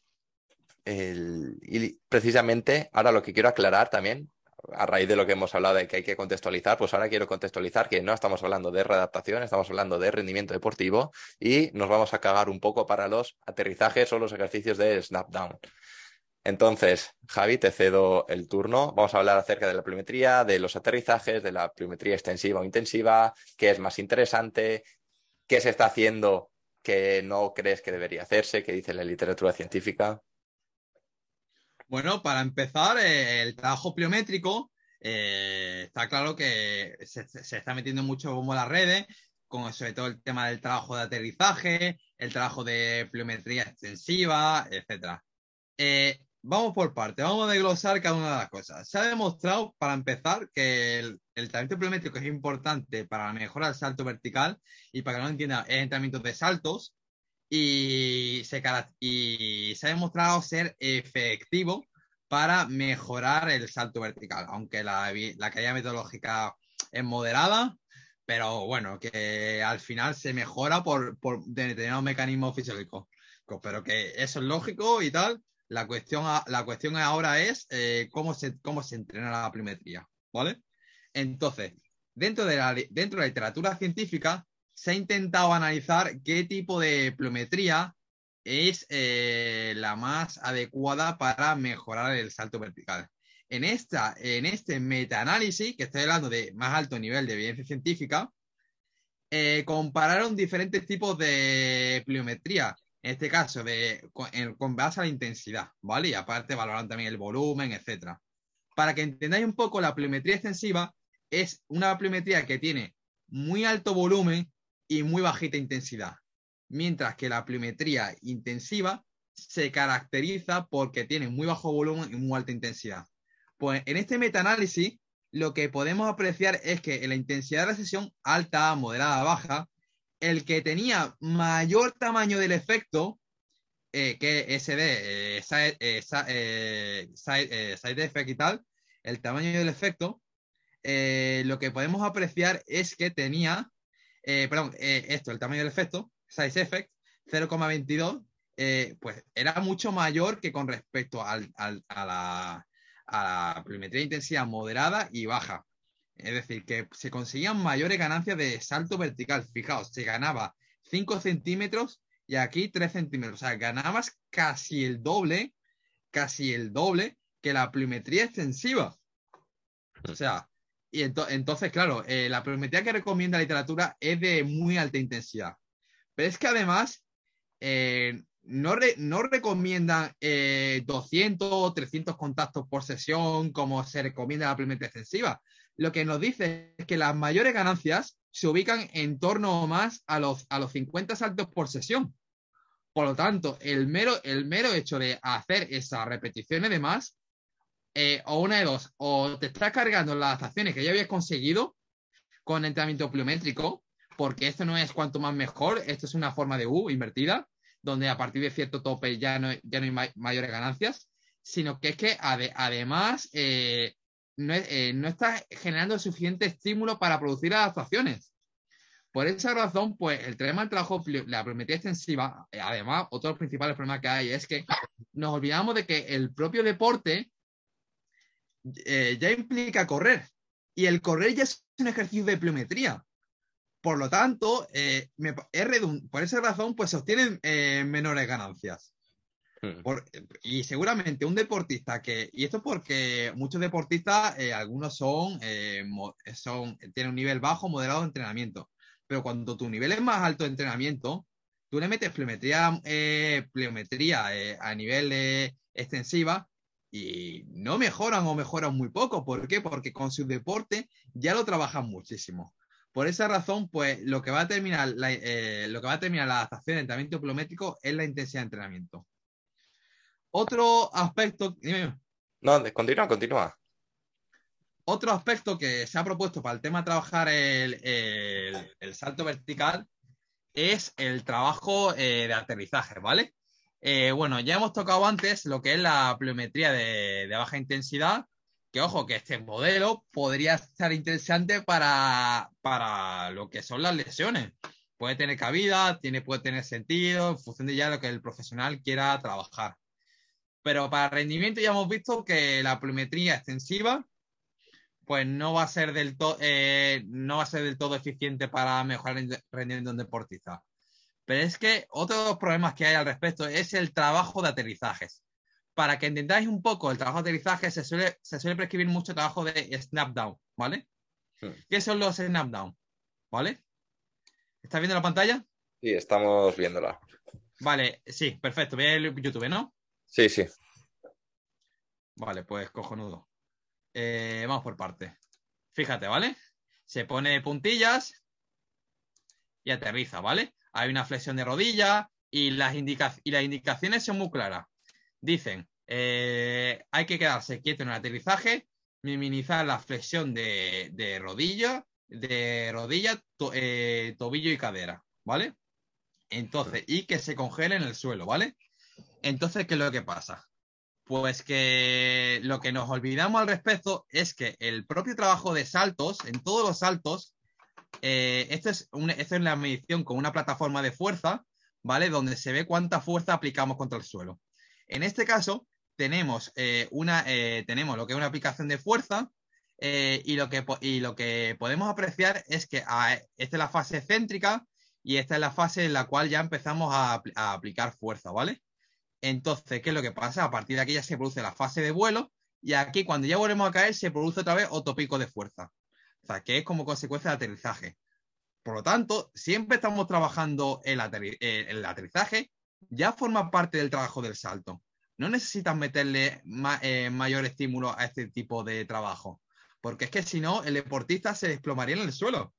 y precisamente ahora lo que quiero aclarar también, a raíz de lo que hemos hablado de que hay que contextualizar, pues ahora quiero contextualizar que no estamos hablando de readaptación, estamos hablando de rendimiento deportivo y nos vamos a cagar un poco para los aterrizajes o los ejercicios de snapdown. Entonces, Javi, te cedo el turno. Vamos a hablar acerca de la pliometría, de los aterrizajes, de la pliometría extensiva o intensiva, qué es más interesante, ¿Qué se está haciendo que no crees que debería hacerse? ¿Qué dice la literatura científica?
Bueno, para empezar, eh, el trabajo pliométrico eh, está claro que se, está metiendo mucho como las redes, con sobre todo el tema del trabajo de aterrizaje, el trabajo de pliometría extensiva, etc. Vamos por parte, vamos a desglosar cada una de las cosas. Se ha demostrado, para empezar, que el, entrenamiento pliométrico es importante para mejorar el salto vertical y para que no entienda, es entrenamiento de saltos y se, y se ha demostrado ser efectivo para mejorar el salto vertical, aunque la, la calidad metodológica es moderada, pero bueno, que al final se mejora por, por determinados mecanismos fisiológicos. Pero que eso es lógico y tal, la cuestión, la cuestión ahora es eh, cómo, se, cómo se entrena la pliometría, ¿vale? Entonces, dentro de, la, dentro de la literatura científica se ha intentado analizar qué tipo de pliometría es eh, la más adecuada para mejorar el salto vertical. En, esta, en este metaanálisis, que estoy hablando de más alto nivel de evidencia científica, eh, compararon diferentes tipos de pliometría en este caso, de, con, base a la intensidad, ¿vale? Y aparte valoran también el volumen, etcétera. Para que entendáis un poco, la pliometría extensiva es una pliometría que tiene muy alto volumen y muy bajita intensidad, mientras que la pliometría intensiva se caracteriza porque tiene muy bajo volumen y muy alta intensidad. Pues en este metaanálisis lo que podemos apreciar es que en la intensidad de la sesión alta, moderada, baja, el que tenía mayor tamaño del efecto eh, que SD, eh, eh, side- eh, side effect y tal, el tamaño del efecto, eh, lo que podemos apreciar es que tenía, eh, perdón, eh, esto, el tamaño del efecto, size effect, 0,22, eh, pues era mucho mayor que con respecto al- a, la, a la de intensidad moderada y baja. Es decir, que se conseguían mayores ganancias de salto vertical. Fijaos, se ganaba 5 centímetros y aquí 3 centímetros. O sea, ganabas casi el doble, casi el doble que la plurimetría extensiva. O sea, y ento- entonces, claro, eh, la plurimetría que recomienda la literatura es de muy alta intensidad. Pero es que además eh, no, re- no recomiendan eh, 200 o 300 contactos por sesión como se recomienda la plurimetría extensiva. Lo que nos dice es que las mayores ganancias se ubican en torno o más a los, a los 50 saltos por sesión. Por lo tanto, el mero, el mero hecho de hacer esas repeticiones de más, eh, o una de dos, o te estás cargando las adaptaciones que ya habías conseguido con entrenamiento pliométrico, porque esto no es cuanto más mejor, esto es una forma de U invertida, donde a partir de cierto tope ya no, ya no hay ma- mayores ganancias, sino que es que ade- además eh, no, eh, no estás generando suficiente estímulo para producir adaptaciones. Por esa razón, pues el tema del trabajo, la pliometría extensiva, eh, además, otro de los principales problemas que hay es que nos olvidamos de que el propio deporte eh, ya implica correr. Y el correr ya es un ejercicio de pliometría. Por lo tanto, eh, me por esa razón, pues se obtienen eh, menores ganancias.
Mm.
Por- y seguramente un deportista que, y esto porque muchos deportistas, eh, algunos son, son, tienen un nivel bajo, moderado de entrenamiento. Pero cuando tu nivel es más alto de entrenamiento, tú le metes pliometría, pliometría a nivel extensiva y no mejoran o mejoran muy poco. ¿Por qué? Porque con su deporte ya lo trabajan muchísimo. Por esa razón, pues lo que va a terminar la, eh, lo que va a terminar la adaptación de entrenamiento pliométrico es la intensidad de entrenamiento. Otro aspecto, dime,
No, continúa, continúa.
otro aspecto que se ha propuesto para el tema de trabajar el, el- el salto vertical es el trabajo eh, de aterrizaje, ¿vale? Eh, bueno, ya hemos tocado antes lo que es la pliometría de, baja intensidad, que ojo, que este modelo podría estar interesante para, para lo que son las lesiones. Puede tener cabida, tiene, puede tener sentido, en función de ya lo que el profesional quiera trabajar. Pero para rendimiento ya hemos visto que la pliometría extensiva pues no va a ser del todo no va a ser del todo eficiente para mejorar el rendimiento de un deportista. Pero es que otro de los problemas que hay al respecto es el trabajo de aterrizajes. Para que entendáis un poco el trabajo de aterrizaje, se suele, se suele prescribir mucho trabajo de snap down, ¿vale?
Hmm.
¿Qué son los snap down? ¿Vale? ¿Estás viendo la pantalla?
Sí, estamos viéndola.
Vale, sí, perfecto. Ve el YouTube, ¿no?
Sí, sí.
Vale, pues cojonudo. Eh, vamos por partes. Fíjate, ¿vale? Se pone puntillas y aterriza, ¿vale? Hay una flexión de rodilla y las, y las indicaciones son muy claras. Dicen, eh, hay que quedarse quieto en el aterrizaje, minimizar la flexión de, rodilla, de rodilla, eh, tobillo y cadera, ¿vale? Entonces, y que se congele en el suelo, ¿vale? Entonces, ¿qué es lo que pasa? Pues que lo que nos olvidamos al respecto es que el propio trabajo de saltos, en todos los saltos, eh, esto, es esto es la medición con una plataforma de fuerza, ¿vale? Donde se ve cuánta fuerza aplicamos contra el suelo. En este caso, tenemos, eh, una, eh, tenemos lo que es una aplicación de fuerza eh, y, lo que, y lo que podemos apreciar es que ah, esta es la fase céntrica y esta es la fase en la cual ya empezamos a, a aplicar fuerza, ¿vale? Entonces, ¿qué es lo que pasa? A partir de aquí ya se produce la fase de vuelo y aquí cuando ya volvemos a caer se produce otra vez otro pico de fuerza. Que es como consecuencia de aterrizaje. Por lo tanto, siempre estamos trabajando el, eh, el aterrizaje, ya forma parte del trabajo del salto. No necesitas meterle eh, mayor estímulo a este tipo de trabajo, porque es que si no, el deportista se desplomaría en el suelo.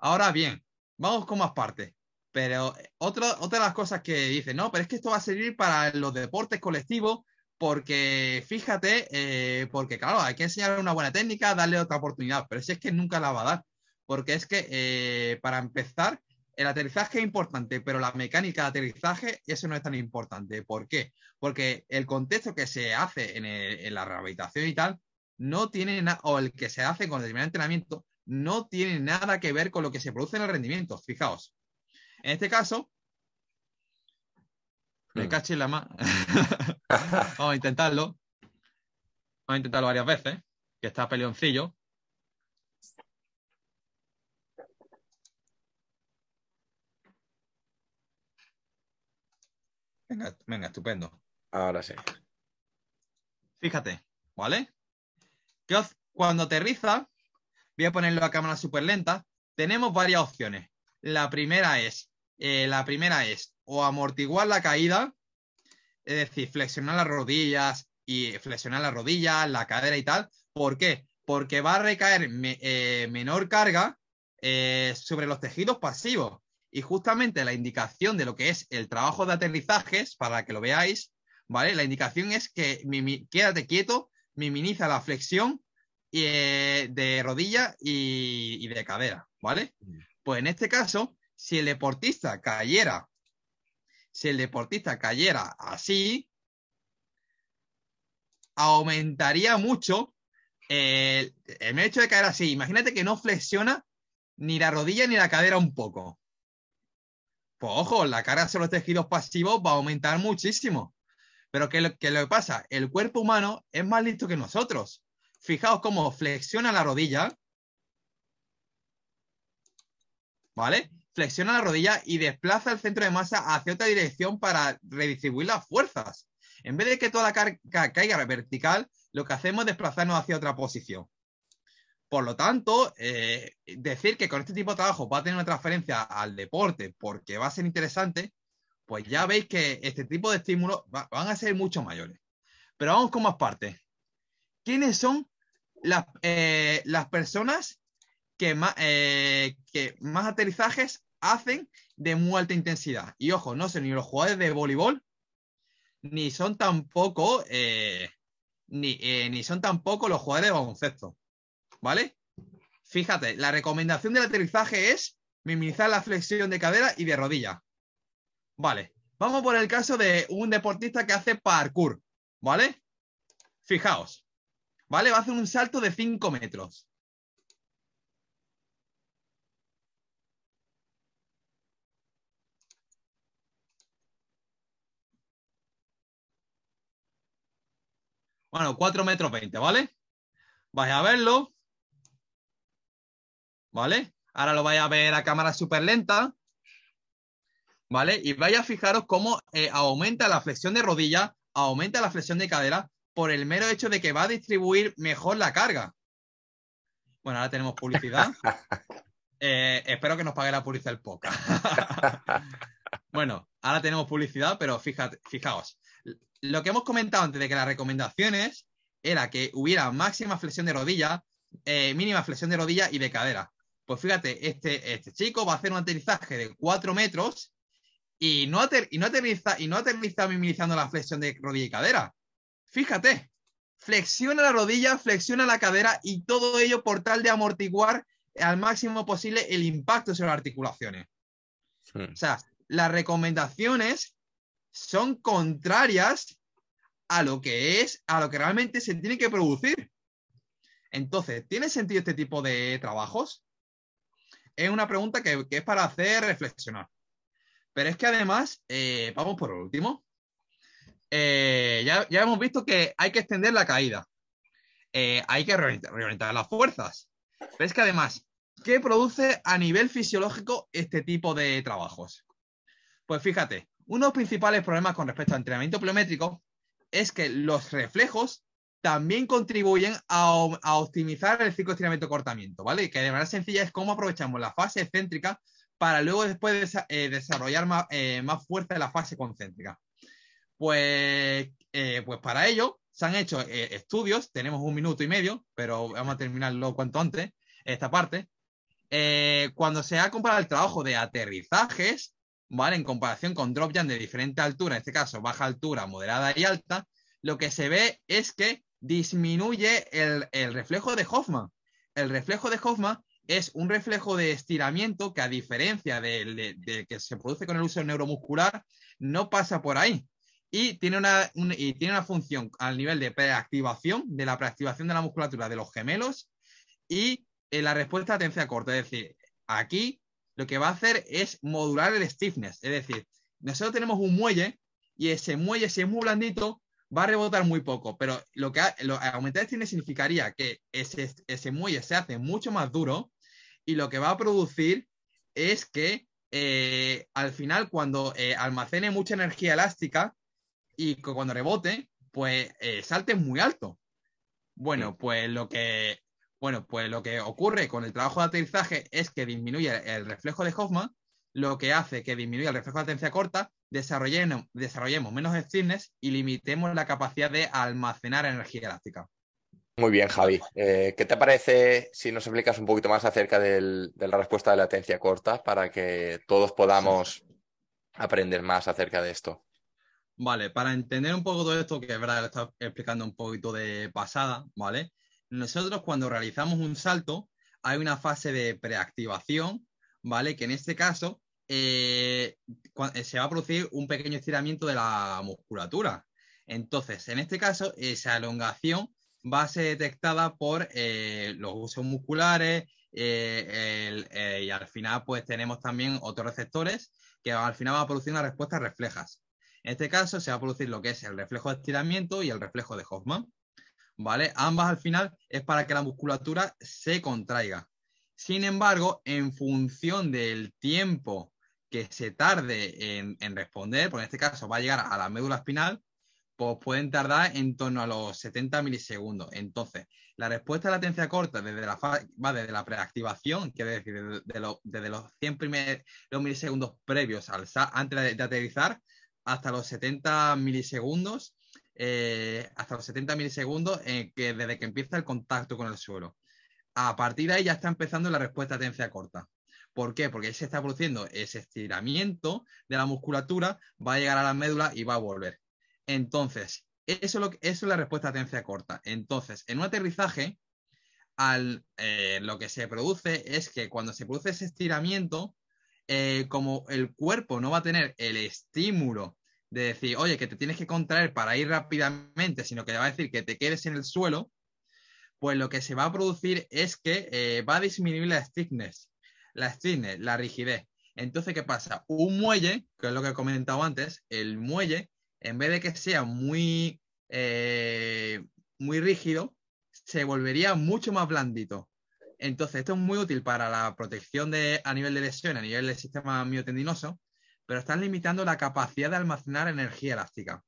Ahora bien, vamos con más partes. Pero otra, otra de las cosas que dice, no, pero es que esto va a servir para los deportes colectivos, porque fíjate, eh, porque claro, hay que enseñar una buena técnica, darle otra oportunidad, pero si es que nunca la va a dar, porque es que eh, para empezar, el aterrizaje es importante, pero la mecánica de aterrizaje, eso no es tan importante. ¿Por qué? Porque el contexto que se hace en, la rehabilitación y tal, no tiene nada, o el que se hace con determinado entrenamiento, no tiene nada que ver con lo que se produce en el rendimiento. Fijaos. En este caso, me hmm. caché la mano. Vamos a intentarlo. Vamos a intentarlo varias veces, que está peleoncillo. Venga, venga, estupendo.
Ahora sí.
Fíjate, ¿vale? Que cuando aterriza, voy a ponerlo a cámara súper lenta, tenemos varias opciones. La primera es, eh, la primera es o amortiguar la caída, es decir, flexionar las rodillas y flexionar las rodillas, la cadera y tal. ¿Por qué? Porque va a recaer eh, menor carga eh, sobre los tejidos pasivos. Y justamente la indicación de lo que es el trabajo de aterrizajes, para que lo veáis, ¿vale? La indicación es que quédate quieto, minimiza la flexión eh, de rodilla y, de cadera, ¿vale? Pues en este caso, si el deportista cayera, si el deportista cayera así, aumentaría mucho el, el hecho de caer así. Imagínate que no flexiona ni la rodilla ni la cadera un poco pues ojo, la carga sobre los tejidos pasivos va a aumentar muchísimo. Pero ¿qué, lo que pasa? El cuerpo humano es más listo que nosotros. Fijaos cómo flexiona la rodilla. ¿Vale? Flexiona la rodilla y desplaza el centro de masa hacia otra dirección para redistribuir las fuerzas. En vez de que toda la carga caiga vertical, lo que hacemos es desplazarnos hacia otra posición. Por lo tanto, eh, decir que con este tipo de trabajo va a tener una transferencia al deporte porque va a ser interesante, pues ya veis que este tipo de estímulos van a ser mucho mayores. Pero vamos con más partes. ¿Quiénes son las, eh, personas que más, eh, que más aterrizajes hacen de muy alta intensidad? Y ojo, no son ni los jugadores de voleibol, ni son tampoco, ni, ni son tampoco los jugadores de baloncesto. ¿vale? Fíjate, la recomendación del aterrizaje es minimizar la flexión de cadera y de rodilla. Vale, vamos por el caso de un deportista que hace parkour, ¿vale? Fijaos, ¿vale? Va a hacer un salto de 5 metros. Bueno, 4 metros 20, ¿vale? Vais a verlo. ¿vale? Ahora lo vais a ver a cámara súper lenta, ¿vale? Y vaya a fijaros cómo eh, aumenta la flexión de rodilla, aumenta la flexión de cadera por el mero hecho de que va a distribuir mejor la carga. Bueno, ahora tenemos publicidad. Eh, espero que nos pague la publicidad el poca. bueno, ahora tenemos publicidad, pero fíjate, fijaos. Lo que hemos comentado antes de que las recomendaciones era que hubiera máxima flexión de rodilla, eh, mínima flexión de rodilla y de cadera. Pues fíjate, este, este chico va a hacer un aterrizaje de 4 metros y no, y no aterriza, y no aterriza minimizando la flexión de rodilla y cadera. Fíjate, flexiona la rodilla, flexiona la cadera y todo ello por tal de amortiguar al máximo posible el impacto sobre las articulaciones. O sea, las recomendaciones son contrarias a lo que es, a lo que realmente se tiene que producir. Entonces, ¿tiene sentido este tipo de trabajos? es una pregunta que, es para hacer reflexionar. Pero es que además, eh, vamos por último. Eh, ya, hemos visto que hay que extender la caída. Eh, hay que reorientar, las fuerzas. Pero es que además, ¿qué produce a nivel fisiológico este tipo de trabajos? Pues fíjate, uno de los principales problemas con respecto al entrenamiento pliométrico es que los reflejos también contribuyen a, optimizar el ciclo de estiramiento-cortamiento, ¿vale? Que de manera sencilla es cómo aprovechamos la fase excéntrica para luego después eh, desarrollar eh, más, fuerza en la fase concéntrica. Pues, eh, pues para ello se han hecho estudios, tenemos un minuto y medio, pero vamos a terminarlo cuanto antes, esta parte. cuando se ha comparado el trabajo de aterrizajes, ¿vale? En comparación con drop jump de diferente altura, en este caso baja altura, moderada y alta, lo que se ve es que disminuye el, reflejo de Hoffman. El reflejo de Hoffman es un reflejo de estiramiento que a diferencia del de, que se produce con el uso neuromuscular, no pasa por ahí. Y tiene una, y tiene una función al nivel de preactivación, de la preactivación de la musculatura de los gemelos y en la respuesta a latencia corta. Es decir, aquí lo que va a hacer es modular el stiffness. Es decir, nosotros tenemos un muelle y ese muelle, si es muy blandito, va a rebotar muy poco. Pero lo que aumentar el stiffness significaría que ese, ese muelle se hace mucho más duro y lo que va a producir es que eh, al final cuando eh, almacene mucha energía elástica y cuando rebote, pues eh, salte muy alto. Bueno, pues lo que bueno, pues lo que ocurre con el trabajo de aterrizaje es que disminuye el reflejo de Hoffman, lo que hace que disminuya el reflejo de latencia corta, desarrollemos, desarrollemos menos stiffness y limitemos la capacidad de almacenar energía elástica.
Muy bien, Javi. Eh, ¿Qué te parece si nos explicas un poquito más acerca de la respuesta de latencia corta para que todos podamos aprender más acerca de esto?
Vale, para entender un poco todo esto, que es verdad, lo está explicando un poquito de pasada, ¿vale? Nosotros cuando realizamos un salto hay una fase de preactivación, ¿vale? Que en este caso eh, eh, se va a producir un pequeño estiramiento de la musculatura. Entonces, en este caso, esa elongación va a ser detectada por eh, los usos musculares y al final pues tenemos también otros receptores que al final van a producir una respuesta reflejas. En este caso se va a producir lo que es el reflejo de estiramiento y el reflejo de Hoffman. ¿Vale? Ambas al final es para que la musculatura se contraiga. Sin embargo, en función del tiempo que se tarde en, responder, por en este caso va a llegar a la médula espinal, pues pueden tardar en torno a los 70 milisegundos. Entonces, la respuesta a latencia corta desde la va desde la preactivación, que decir, desde, los 100 primeros milisegundos previos al, antes de, de aterrizar, hasta los 70 milisegundos eh, hasta los 70 milisegundos eh, que desde que empieza el contacto con el suelo. A partir de ahí ya está empezando la respuesta a latencia corta. ¿Por qué? Porque se está produciendo ese estiramiento de la musculatura, va a llegar a la médula y va a volver. Entonces, eso es, lo, eso es la respuesta a latencia corta. Entonces, en un aterrizaje, al, eh, lo que se produce es que cuando se produce ese estiramiento, como el cuerpo no va a tener el estímulo de decir, oye, que te tienes que contraer para ir rápidamente, sino que le va a decir que te quedes en el suelo, pues lo que se va a producir es que eh, va a disminuir la stiffness, la stiffness, la rigidez. Entonces, ¿qué pasa? Un muelle, que es lo que he comentado antes, el muelle, en vez de que sea muy, eh, muy rígido, se volvería mucho más blandito. Entonces, esto es muy útil para la protección de, a nivel de lesión, a nivel del sistema miotendinoso, pero están limitando la capacidad de almacenar energía elástica.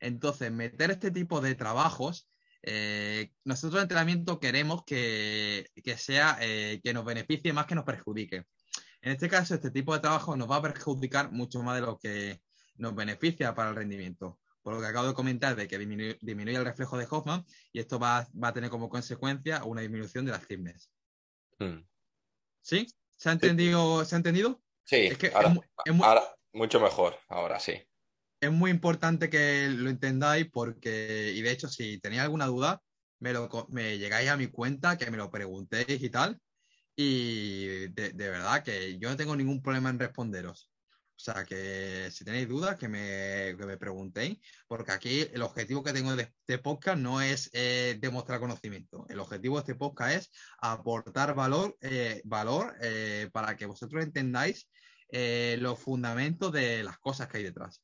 Entonces, meter este tipo de trabajos, eh, nosotros en entrenamiento queremos que, sea, eh, que nos beneficie más que nos perjudique. En este caso, este tipo de trabajo nos va a perjudicar mucho más de lo que nos beneficia para el rendimiento. Por lo que acabo de comentar de que disminuye, el reflejo de Hoffman y esto va, a tener como consecuencia una disminución de las stiffness. Hmm. ¿Sí? ¿Se ha entendido? ¿Se ha entendido?
Sí, es que mucho mejor, ahora sí.
Es muy importante que lo entendáis porque, y de hecho, si tenéis alguna duda, me, lo, me llegáis a mi cuenta, que me lo preguntéis y tal. Y de, verdad que yo no tengo ningún problema en responderos. O sea, que si tenéis dudas, que me, que me preguntéis, porque aquí el objetivo que tengo de este podcast no es eh, demostrar conocimiento. El objetivo de este podcast es aportar valor, eh, valor eh, para que vosotros entendáis eh, los fundamentos de las cosas que hay detrás.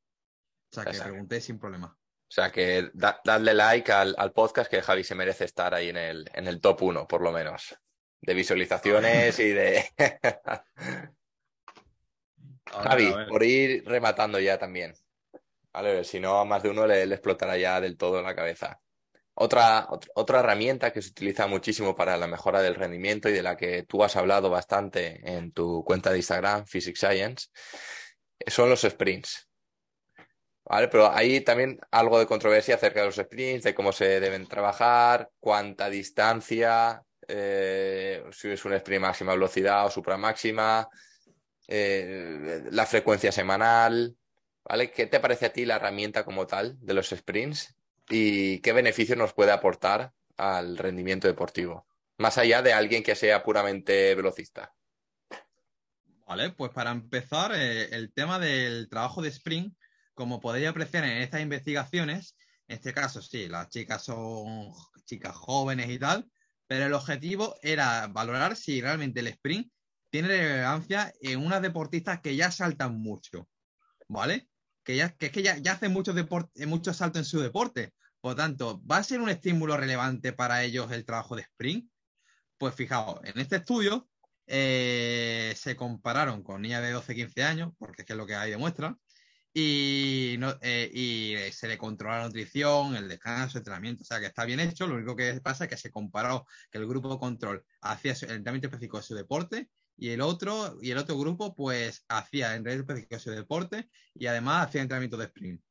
O sea, que pregunté sin problema.
O sea, que dadle like al, podcast que Javi se merece estar ahí en el, en el top 1, por lo menos. De visualizaciones y de... Javi, por ir rematando ya también. Vale, si no, a más de uno le, le explotará ya del todo en la cabeza. Otra, otra herramienta que se utiliza muchísimo para la mejora del rendimiento y de la que tú has hablado bastante en tu cuenta de Instagram, Physics Science, son los sprints. ¿Vale? Pero hay también algo de controversia acerca de los sprints, de cómo se deben trabajar, cuánta distancia, eh, si es un sprint máxima velocidad o supra máxima, eh, la frecuencia semanal. ¿Vale? ¿Qué te parece a ti la herramienta como tal de los sprints y qué beneficio nos puede aportar al rendimiento deportivo. Más allá de alguien que sea puramente velocista.
Vale, pues para empezar, eh, el tema del trabajo de sprint, como podéis apreciar en estas investigaciones, en este caso sí, las chicas son chicas jóvenes y tal, pero el objetivo era valorar si realmente el sprint tiene relevancia en unas deportistas que ya saltan mucho, ¿vale? Que, ya, que es que ya, hacen muchos, muchos saltos en su deporte. Por tanto, ¿va a ser un estímulo relevante para ellos el trabajo de sprint? Pues fijaos, en este estudio eh, se compararon con niñas de 12, 15 años, porque es que es lo que hay demuestra, y, eh, y se le controla la nutrición, el descanso, el entrenamiento, o sea que está bien hecho. Lo único que pasa es que se comparó que el grupo control hacía el entrenamiento específico de su deporte y el otro, y el otro grupo pues hacía entrenamiento específico de deporte y además hacía entrenamiento de sprint.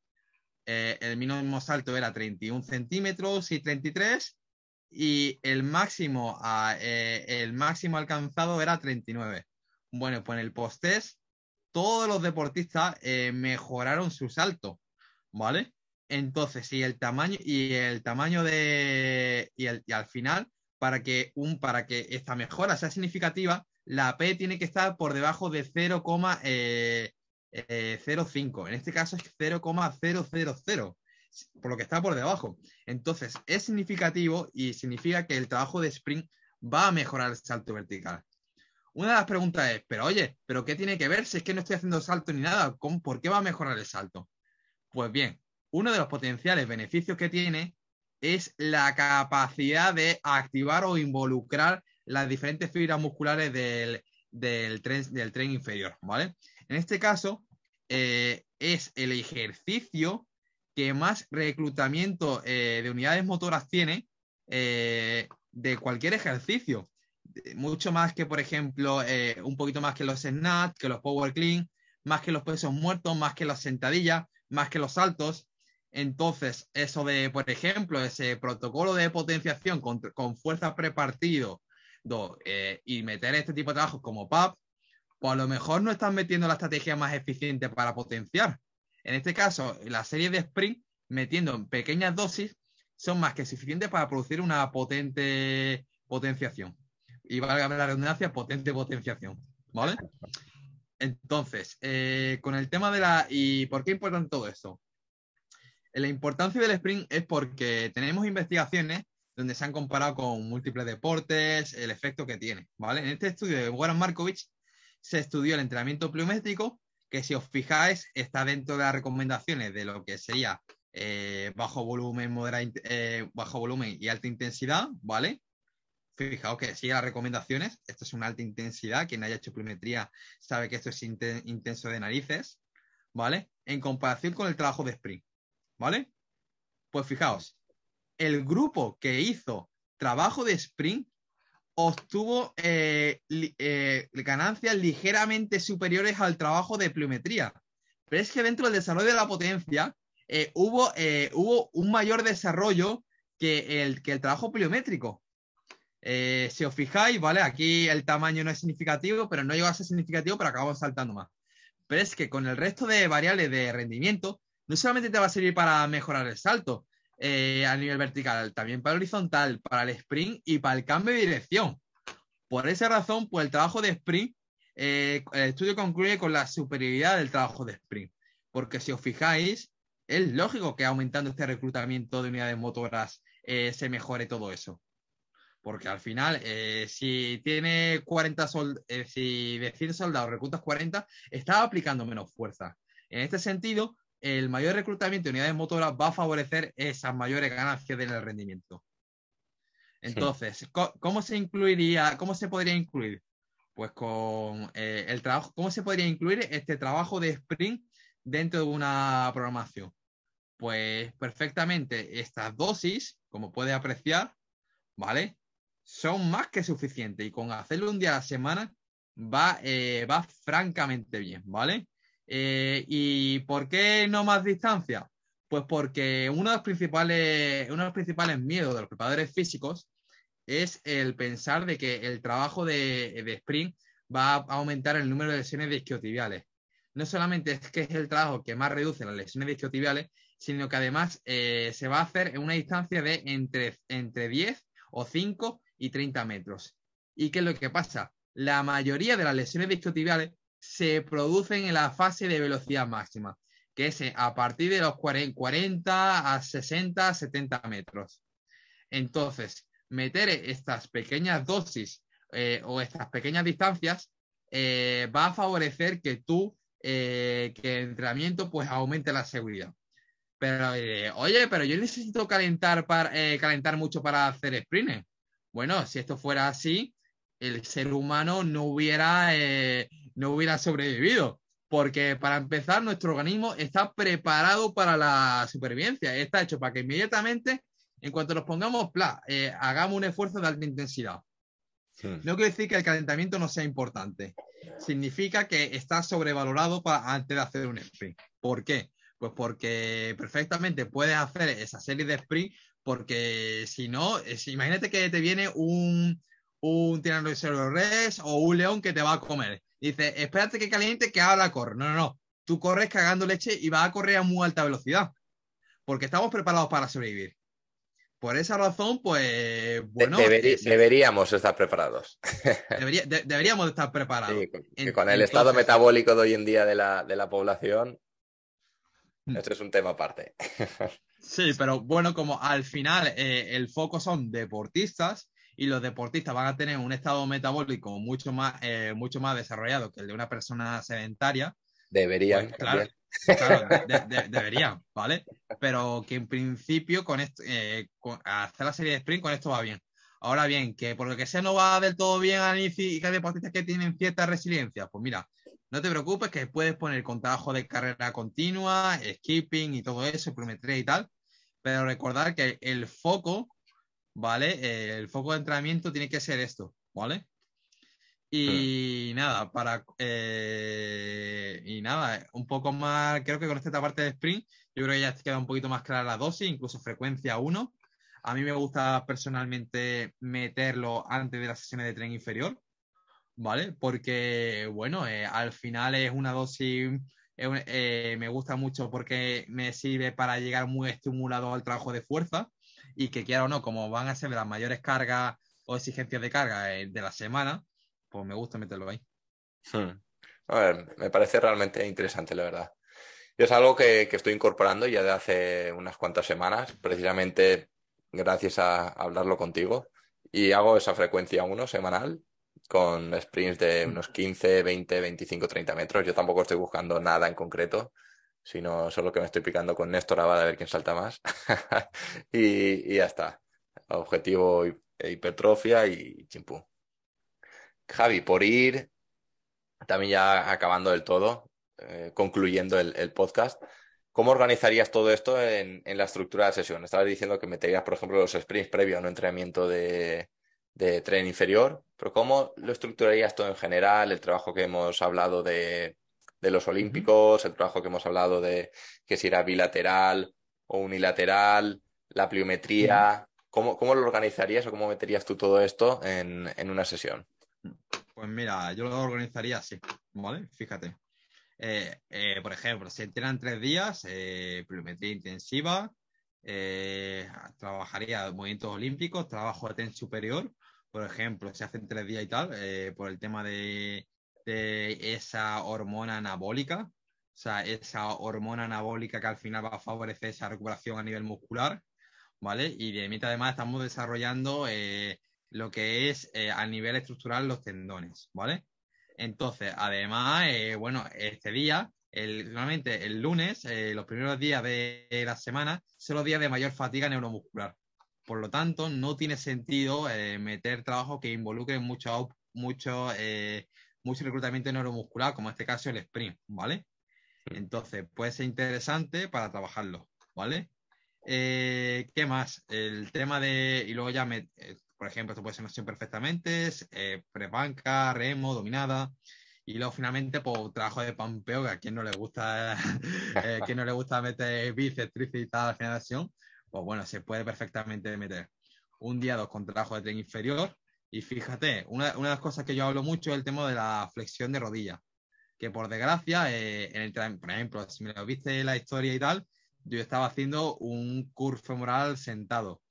Eh, el mínimo salto era 31 centímetros y 33 y el máximo, eh, el máximo alcanzado era 39. Bueno, pues en el post-test todos los deportistas eh, mejoraron su salto, ¿vale? Entonces, y el tamaño, y el tamaño de, y, al final, para que, un, para que esta mejora sea significativa, la P tiene que estar por debajo de 0,05. Eh, eh, en este caso es 0,000, por lo que está por debajo. Entonces, es significativo y significa que el trabajo de sprint va a mejorar el salto vertical. Una de las preguntas es, pero oye, ¿pero qué tiene que ver si es que no estoy haciendo salto ni nada? ¿Por qué va a mejorar el salto? Pues bien, uno de los potenciales beneficios que tiene es la capacidad de activar o involucrar las diferentes fibras musculares del, tren, del tren inferior, ¿vale? En este caso, eh, es el ejercicio que más reclutamiento eh, de unidades motoras tiene eh, de cualquier ejercicio mucho más que, por ejemplo, un poquito más que los snatch, que los power clean, más que los pesos muertos, más que las sentadillas, más que los saltos. Entonces, eso de, por ejemplo, ese protocolo de potenciación con, fuerza prepartido eh, y meter este tipo de trabajos como PAP, pues a lo mejor no están metiendo la estrategia más eficiente para potenciar. En este caso, la serie de sprint, metiendo en pequeñas dosis, son más que suficientes para producir una potente potenciación y valga la redundancia, potente potenciación, ¿vale? Entonces, eh, con el tema de la... ¿Y por qué importa todo esto? La importancia del sprint es porque tenemos investigaciones donde se han comparado con múltiples deportes, el efecto que tiene, ¿vale? En este estudio de Warren Markovich se estudió el entrenamiento pliométrico, que si os fijáis está dentro de las recomendaciones de lo que sería eh, bajo volumen, eh, bajo volumen y alta intensidad, ¿vale? fijaos que sigue las recomendaciones. Esto es una alta intensidad. Quien haya hecho pliometría sabe que esto es intenso de narices, ¿vale? En comparación con el trabajo de sprint, ¿vale? Pues fijaos, el grupo que hizo trabajo de sprint obtuvo eh, eh, ganancias ligeramente superiores al trabajo de pliometría. Pero es que dentro del desarrollo de la potencia eh, hubo, un mayor desarrollo que el, trabajo pliométrico. Si os fijáis, ¿vale? Aquí el tamaño no es significativo, pero no llega a ser significativo, pero acabamos saltando más. Pero es que con el resto de variables de rendimiento, no solamente te va a servir para mejorar el salto eh, a nivel vertical, también para el horizontal, para el sprint y para el cambio de dirección. Por esa razón, pues el trabajo de sprint, eh, el estudio concluye con la superioridad del trabajo de sprint. Porque si os fijáis, es lógico que aumentando este reclutamiento de unidades motoras se mejore todo eso. Porque al final, eh, si tiene 40 soldados, eh, si de 100 soldados reclutas 40, está aplicando menos fuerza. En este sentido, el mayor reclutamiento de unidades motoras va a favorecer esas mayores ganancias en el rendimiento. Entonces, ¿cómo se incluiría, cómo se podría incluir? Pues con eh, el trabajo, ¿cómo se podría incluir este trabajo de sprint dentro de una programación? Pues perfectamente estas dosis, como puede apreciar, ¿vale? son más que suficientes y con hacerlo un día a la semana va, eh, va francamente bien, ¿vale? Eh, ¿Y por qué no más distancia? Pues porque uno de los principales, uno de los principales miedos de los preparadores físicos es el pensar de que el trabajo de, sprint va a aumentar el número de lesiones isquiotibiales. No solamente es que es el trabajo que más reduce las lesiones isquiotibiales, sino que además eh, se va a hacer en una distancia de entre, entre 10 o 5 y 30 metros. ¿Y qué es lo que pasa? La mayoría de las lesiones discotibiales se producen en la fase de velocidad máxima, que es a partir de los 40 a 60, 70 metros. Entonces, meter estas pequeñas dosis eh, o estas pequeñas distancias eh, va a favorecer que tú, eh, que el entrenamiento pues aumente la seguridad. Pero, oye, pero yo necesito calentar, para, calentar mucho para hacer sprint. Bueno, si esto fuera así, el ser humano no hubiera, no hubiera sobrevivido. Porque para empezar, nuestro organismo está preparado para la supervivencia. Está hecho para que inmediatamente, en cuanto nos pongamos, hagamos un esfuerzo de alta intensidad. No quiere decir que el calentamiento no sea importante. Significa que está sobrevalorado para, antes de hacer un sprint. ¿Por qué? Pues porque perfectamente puedes hacer esa serie de sprint, porque si no, imagínate que te viene un, un tiranosaurio res o un león que te va a comer. Dice, espérate que caliente, que ahora corre. No, no, no. Tú corres cagando leche y vas a correr a muy alta velocidad. Porque estamos preparados para sobrevivir. Por esa razón, pues bueno.
deberíamos estar preparados.
deberíamos estar preparados.
con el estado metabólico de hoy en día de la, población, mm. esto es un tema aparte.
sí, pero bueno, como al final eh, el foco son deportistas y los deportistas van a tener un estado metabólico mucho más, eh, mucho más desarrollado que el de una persona sedentaria.
Deberían.
Pues, claro, Claro, deberían, ¿vale? Pero que en principio con, esto, eh, hacer la serie de sprint con esto va bien. Ahora bien, que por lo que sea no va del todo bien al inicio y que hay deportistas que tienen cierta resiliencia, pues mira, no te preocupes que puedes poner con trabajo de carrera continua, skipping y todo eso, pliometría y tal, pero recordar que el foco, ¿vale? el foco de entrenamiento tiene que ser esto, ¿vale? Y nada, para eh, y nada, un poco más, creo que con esta parte de sprint, yo creo que ya queda un poquito más clara la dosis, incluso frecuencia 1. A mí me gusta personalmente meterlo antes de las sesiones de tren inferior, ¿vale? Porque, bueno, eh, al final es una dosis, eh, me gusta mucho porque me sirve para llegar muy estimulado al trabajo de fuerza y que quiera o no, como van a ser las mayores cargas o exigencias de carga de la semana, pues me gusta meterlo ahí.
Hmm. A ver, me parece realmente interesante, la verdad. es algo que, estoy incorporando ya de hace unas cuantas semanas, precisamente gracias a hablarlo contigo. Y hago esa frecuencia uno semanal con sprints de hmm. unos 15, 20, 25, 30 metros. Yo tampoco estoy buscando nada en concreto, sino solo que me estoy picando con Néstor Abad a ver quién salta más. y, ya está. Objetivo hipertrofia y chimpú. Javi, por ir también ya acabando del todo, eh, concluyendo el, podcast, ¿cómo organizarías todo esto en, la estructura de sesión? Estabas diciendo que meterías, por ejemplo, los sprints previos a un entrenamiento de, tren inferior, pero ¿cómo lo estructurarías todo en general? El trabajo que hemos hablado de, los olímpicos, el trabajo que hemos hablado de que si era bilateral o unilateral, la pliometría. ¿Cómo, lo organizarías o cómo meterías tú todo esto en una sesión?
Pues mira, yo lo organizaría así, ¿vale? Fíjate. Eh, eh, por ejemplo, se entrenan tres días, eh, pliometría intensiva, trabajaría movimientos olímpicos, trabajo de ten superior, por ejemplo, se hacen tres días y tal, por el tema de, de, esa hormona anabólica, o sea, esa hormona anabólica que al final va a favorecer esa recuperación a nivel muscular, ¿vale? Y de mitad además estamos desarrollando lo que es eh, a nivel estructural los tendones, ¿vale? Entonces, además, eh, bueno, este día, el, normalmente el lunes, eh, los primeros días de la semana, son los días de mayor fatiga neuromuscular. Por lo tanto, no tiene sentido meter trabajo que involucre mucho, mucho, mucho reclutamiento neuromuscular, como en este caso el sprint, ¿vale? Entonces, puede ser interesante para trabajarlo, ¿vale? ¿Qué más? El tema de, y luego ya me, por ejemplo, esto puede ser sesión perfectamente, eh, prebanca, remo, dominada. Y luego finalmente, pues trabajo de pampeo, que a quien no le gusta, eh, quien no le gusta meter bíceps, tríceps y tal al final de pues bueno, se puede perfectamente meter un día dos con trabajo de tren inferior. Y fíjate, una, una, de las cosas que yo hablo mucho es el tema de la flexión de rodilla. Que por desgracia, eh, en el, por ejemplo, si me lo viste la historia y tal, yo estaba haciendo un curso femoral sentado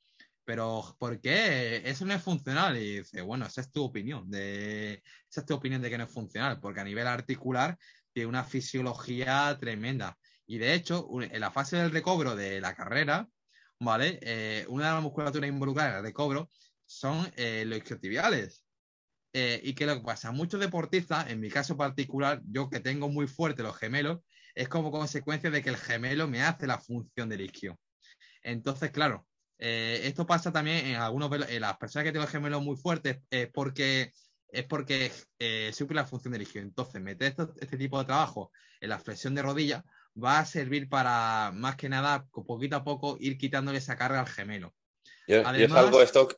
pero ¿por qué? Eso no es funcional. Y dice, bueno, esa es tu opinión, de, esa es tu opinión de que no es funcional, porque a nivel articular tiene una fisiología tremenda. Y de hecho, en la fase del recobro de la carrera, ¿vale? Eh, una de las musculaturas involucradas en el recobro son eh, los isquiotibiales. Eh, y que lo que pasa, muchos deportistas, en mi caso particular, yo que tengo muy fuerte los gemelos, es como consecuencia de que el gemelo me hace la función del isquio. Entonces, claro, eh, esto pasa también en algunos en las personas que tienen los gemelos muy fuertes, es porque es porque eh, suple la función del isquio. Entonces, meter este tipo de trabajo en la flexión de rodilla va a servir para, más que nada, poquito a poco, ir quitándole esa carga al gemelo.
Yo, es algo esto,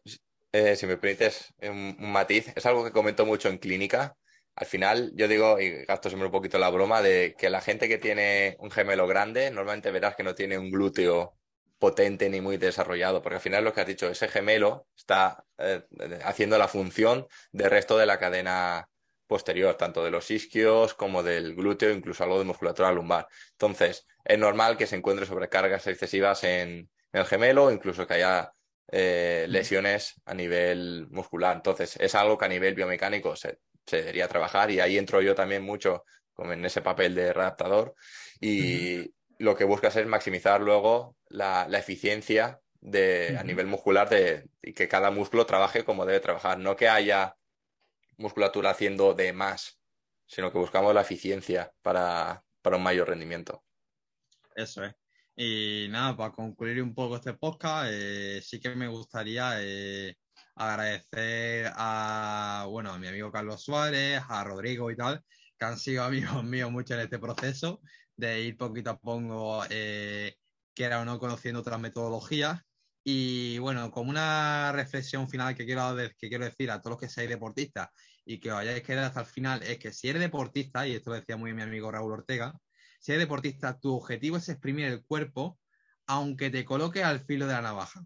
eh, si me permites un, matiz, es algo que comento mucho en clínica. Al final, yo digo, y gasto siempre un poquito la broma, de que la gente que tiene un gemelo grande, normalmente verás que no tiene un glúteo potente ni muy desarrollado, porque al final lo que has dicho, ese gemelo está eh, haciendo la función del resto de la cadena posterior, tanto de los isquios como del glúteo, incluso algo de musculatura lumbar. Entonces, es normal que se encuentre sobrecargas excesivas en el gemelo, incluso que haya eh, lesiones a nivel muscular. Entonces, es algo que a nivel biomecánico se, debería trabajar y ahí entro yo también mucho como en ese papel de adaptador y lo que buscas es maximizar luego la, eficiencia de, a nivel muscular de, y que cada músculo trabaje como debe trabajar, no que haya musculatura haciendo de más, sino que buscamos la eficiencia para, para un mayor rendimiento.
Eso es. Y nada, para concluir un poco este podcast, eh, sí que me gustaría eh, agradecer a, bueno, a mi amigo Carlos Suárez, a Rodrigo y tal, que han sido amigos míos mucho en este proceso de ir poquito a poco, eh, que era o no, conociendo otras metodologías. Y bueno, como una reflexión final que quiero, que quiero decir a todos los que seáis deportistas y que os hayáis quedado hasta el final, es que si eres deportista, y esto lo decía muy mi amigo Raúl Ortega, si eres deportista, tu objetivo es exprimir el cuerpo aunque te coloque al filo de la navaja.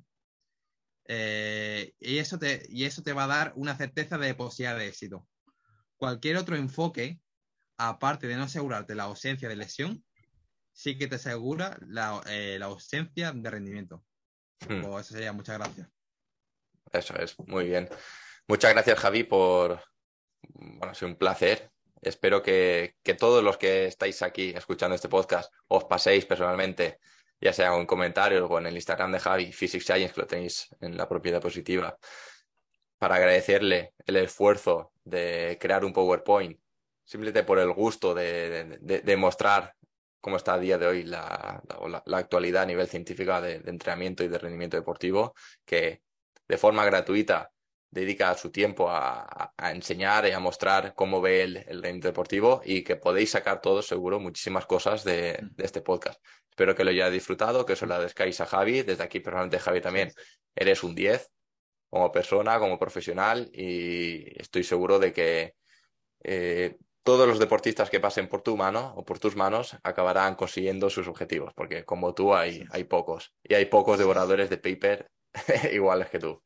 Eh, y, eso te, y eso te va a dar una certeza de posibilidad de éxito. Cualquier otro enfoque, aparte de no asegurarte la ausencia de lesión, sí que te asegura la, eh, ausencia de rendimiento. Hmm. Pues eso sería, muchas gracias.
Eso es, muy bien. Muchas gracias, Javi, por. Bueno, ha sido un placer Espero que, todos los que estáis aquí escuchando este podcast os paséis personalmente, ya sea en comentarios o en el Instagram de Javi, Physics Science, que lo tenéis en la propiedad positiva, para agradecerle el esfuerzo de crear un PowerPoint, simplemente por el gusto de, mostrar cómo está a día de hoy la, actualidad a nivel científico de, entrenamiento y de rendimiento deportivo, que de forma gratuita dedica su tiempo a, enseñar y a mostrar cómo ve el, el deportivo y que podéis sacar todos, seguro, muchísimas cosas de, este podcast. Espero que lo hayáis disfrutado, que os lo agradezcáis a Javi. Desde aquí, personalmente, Javi, también eres un 10 como persona, como profesional y estoy seguro de que eh, todos los deportistas que pasen por tu mano o por tus manos acabarán consiguiendo sus objetivos, porque como tú hay, hay pocos y hay pocos devoradores de paper iguales que tú.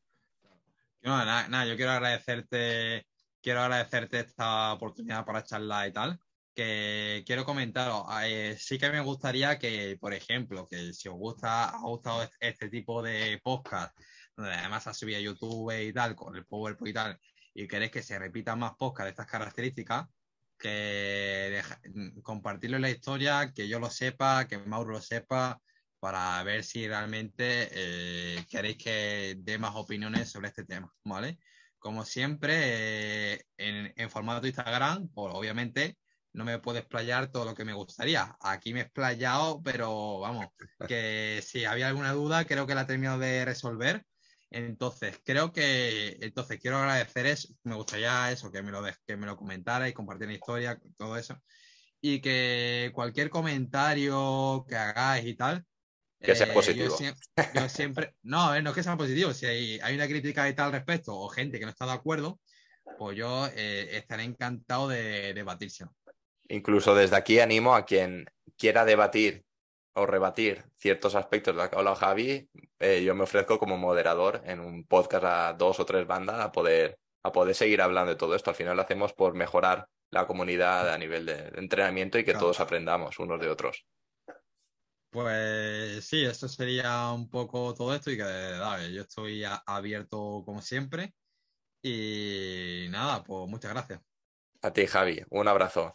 No, nada, yo quiero agradecerte, quiero agradecerte esta oportunidad para charlar y tal. Que quiero comentaros, eh, sí que me gustaría que, por ejemplo, que si os gusta, ha gustado este, tipo de podcast, donde además ha subido a YouTube y tal, con el PowerPoint y tal, y queréis que se repitan más podcasts de estas características, que compartirlo en la historia, que yo lo sepa, que Mauro lo sepa, para ver si realmente eh, queréis que dé más opiniones sobre este tema, ¿vale? Como siempre, eh, en, formato Instagram, pues obviamente no me puedo explayar todo lo que me gustaría. Aquí me he explayado, pero vamos, que si había alguna duda, creo que la he terminado de resolver. Entonces, creo que, entonces quiero agradecer eso, me gustaría eso, que me lo, que me lo comentara y compartir la historia, todo eso. Y que cualquier comentario que hagáis y tal,
que sea eh, positivo.
Yo, siempre, no, no es que sea positivo, si hay, una crítica y tal al respecto o gente que no está de acuerdo, pues yo eh, estaré encantado de debatirse.
Incluso desde aquí animo a quien quiera debatir o rebatir ciertos aspectos de lo que ha hablado Javi, eh, yo me ofrezco como moderador en un podcast a dos o tres bandas a poder, a poder seguir hablando de todo esto. Al final lo hacemos por mejorar la comunidad a nivel de, entrenamiento y que todos aprendamos unos de otros.
Pues sí, eso sería un poco todo esto y que dale, yo estoy abierto como siempre. Y nada, pues muchas gracias.
A ti, Javi, un abrazo.